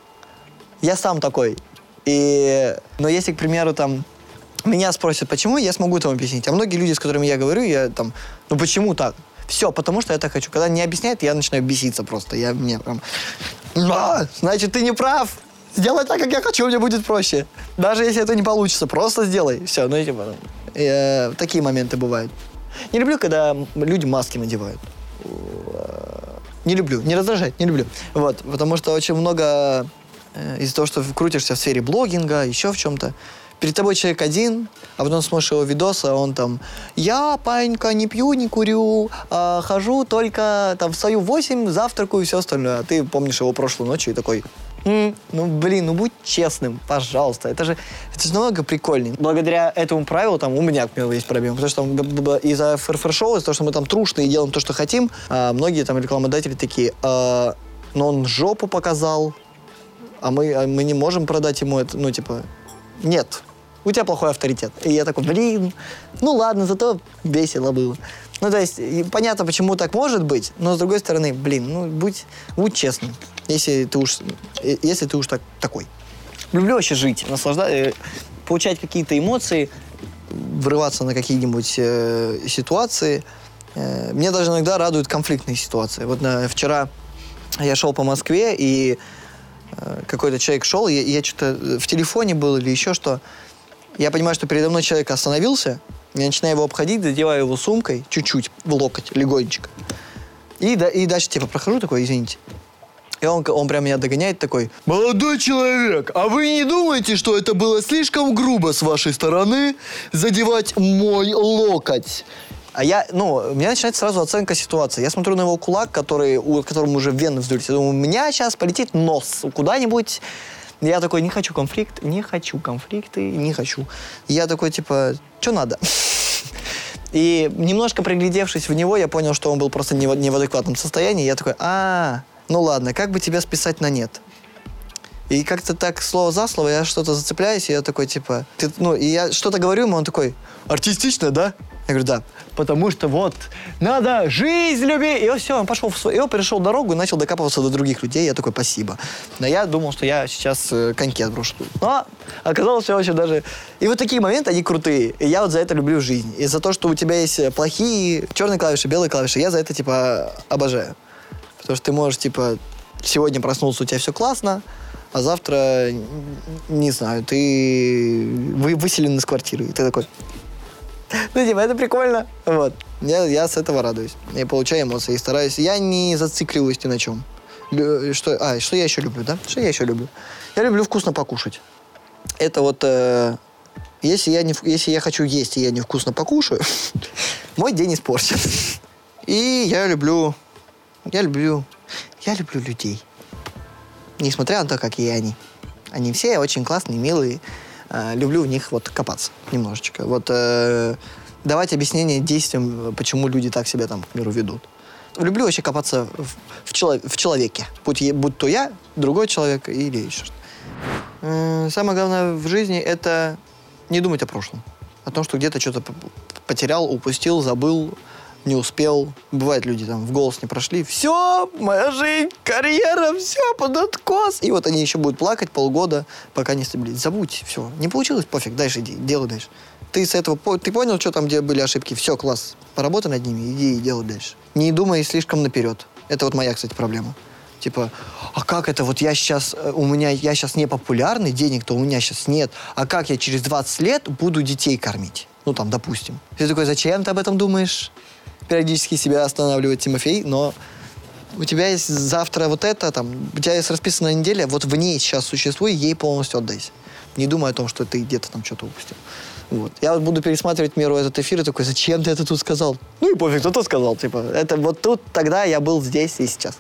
Speaker 1: Я сам такой. И, но если, к примеру, там, меня спросят, почему, я смогу это объяснить. А многие люди, с которыми я говорю, я там, ну почему так? Все, потому что я так хочу. Когда не объясняют, я начинаю беситься просто. Я мне прям, а, значит, ты не прав. Сделай так, как я хочу, мне будет проще. Даже если это не получится, просто сделай. Все, ну типа, э, такие моменты бывают. Не люблю, когда люди маски надевают. Не люблю, не раздражает, не люблю. Вот, потому что очень много э, из-за того, что крутишься в сфере блогинга, еще в чем-то. Перед тобой человек один, а потом смотришь его видосы, а он там «Я, панька, не пью, не курю, а, хожу только там в 8, завтракаю и все остальное». А ты помнишь его прошлой ночью и такой ну, блин, ну будь честным, пожалуйста. Это же, это же намного прикольнее. Благодаря этому правилу там у меня, к примеру, есть проблема. Потому что там из-за фр-фр-шоу, из-за того, что мы там трушные и делаем то, что хотим, а, многие там рекламодатели такие, а, но он жопу показал, а мы, а мы не можем продать ему это, ну, типа, нет, у тебя плохой авторитет. И я такой, блин, ну ладно, зато весело было. Ну, то есть, понятно, почему так может быть, но с другой стороны, блин, ну, будь, будь честным, если ты уж, э, если ты уж так, такой. Люблю вообще жить, наслаждаться, э, получать какие-то эмоции, врываться на какие-нибудь э, ситуации. Э, меня даже иногда радуют конфликтные ситуации. Вот на, вчера я шел по Москве, и э, какой-то человек шел, и я, я что-то в телефоне был или еще что. Я понимаю, что передо мной человек остановился, я начинаю его обходить, задеваю его сумкой чуть-чуть, в локоть, легонечко. И, да, и дальше типа прохожу такой, извините. И он, он прям меня догоняет такой, «Молодой человек, а вы не думаете, что это было слишком грубо с вашей стороны задевать мой локоть?» А я, ну, у меня начинается сразу оценка ситуации. Я смотрю на его кулак, который, у которому уже вены вздулись. Я думаю, у меня сейчас полетит нос куда-нибудь. Я такой, не хочу конфликт, не хочу конфликты, не хочу. я такой, типа, что надо? [laughs] И немножко приглядевшись в него, я понял, что он был просто не в, не в адекватном состоянии. Я такой, а, ну ладно, как бы тебя списать на нет? И как-то так слово за слово я что-то зацепляюсь, и я такой, типа, ты, ну, и я что-то говорю ему, он такой, артистично, да? Я говорю, да. Потому что вот, надо жизнь любить. И все, он пошел в свой... И он перешел дорогу и начал докапываться до других людей. Я такой, спасибо. Но я думал, что я сейчас э, коньки отброшу. Но оказалось все очень даже... И вот такие моменты, они крутые. И я вот за это люблю жизнь. И за то, что у тебя есть э, плохие черные клавиши, белые клавиши, я за это, типа, обожаю. Потому что ты можешь, типа, сегодня проснулся, у тебя все классно, а завтра, не знаю, ты вы выселен из квартиры. И ты такой, ну, типа, это прикольно. Вот. Я, я с этого радуюсь. Я получаю эмоции и стараюсь. Я не зацикливаюсь ни на чем. Что, а, что я еще люблю, да? Что я еще люблю? Я люблю вкусно покушать. Это вот... Э, если, я не, если я хочу есть, и я невкусно покушаю, [laughs] мой день испорчен. И я люблю... Я люблю... Я люблю людей. Несмотря на то, какие они. Они все очень классные, милые. Э, люблю в них вот копаться немножечко. Вот э, давать объяснение действиям, почему люди так себя там, к миру, ведут. Люблю вообще копаться в, в, чело в человеке. Будь, будь то я, другой человек или еще что-то. Э, самое главное в жизни — это не думать о прошлом. О том, что где-то что-то потерял, упустил, забыл, не успел. Бывает, люди там в голос не прошли. Все, моя жизнь, карьера, все под откос. И вот они еще будут плакать полгода, пока не стабилизируют. Забудь, все. Не получилось, пофиг, дальше иди, делай дальше. Ты с этого, ты понял, что там, где были ошибки? Все, класс. Поработай над ними, иди и делай дальше. Не думай слишком наперед. Это вот моя, кстати, проблема. Типа, а как это, вот я сейчас, э, у меня, я сейчас не популярный, денег-то у меня сейчас нет, а как я через 20 лет буду детей кормить? Ну, там, допустим. Ты такой, зачем ты об этом думаешь? периодически себя останавливает Тимофей, но у тебя есть завтра вот это, там, у тебя есть расписанная неделя, вот в ней сейчас существуй, ей полностью отдайся. Не думай о том, что ты где-то там что-то упустил. Вот. Я вот буду пересматривать меру этот эфир и такой, зачем ты это тут сказал? Ну и пофиг, кто то сказал, типа. Это вот тут тогда я был здесь и сейчас.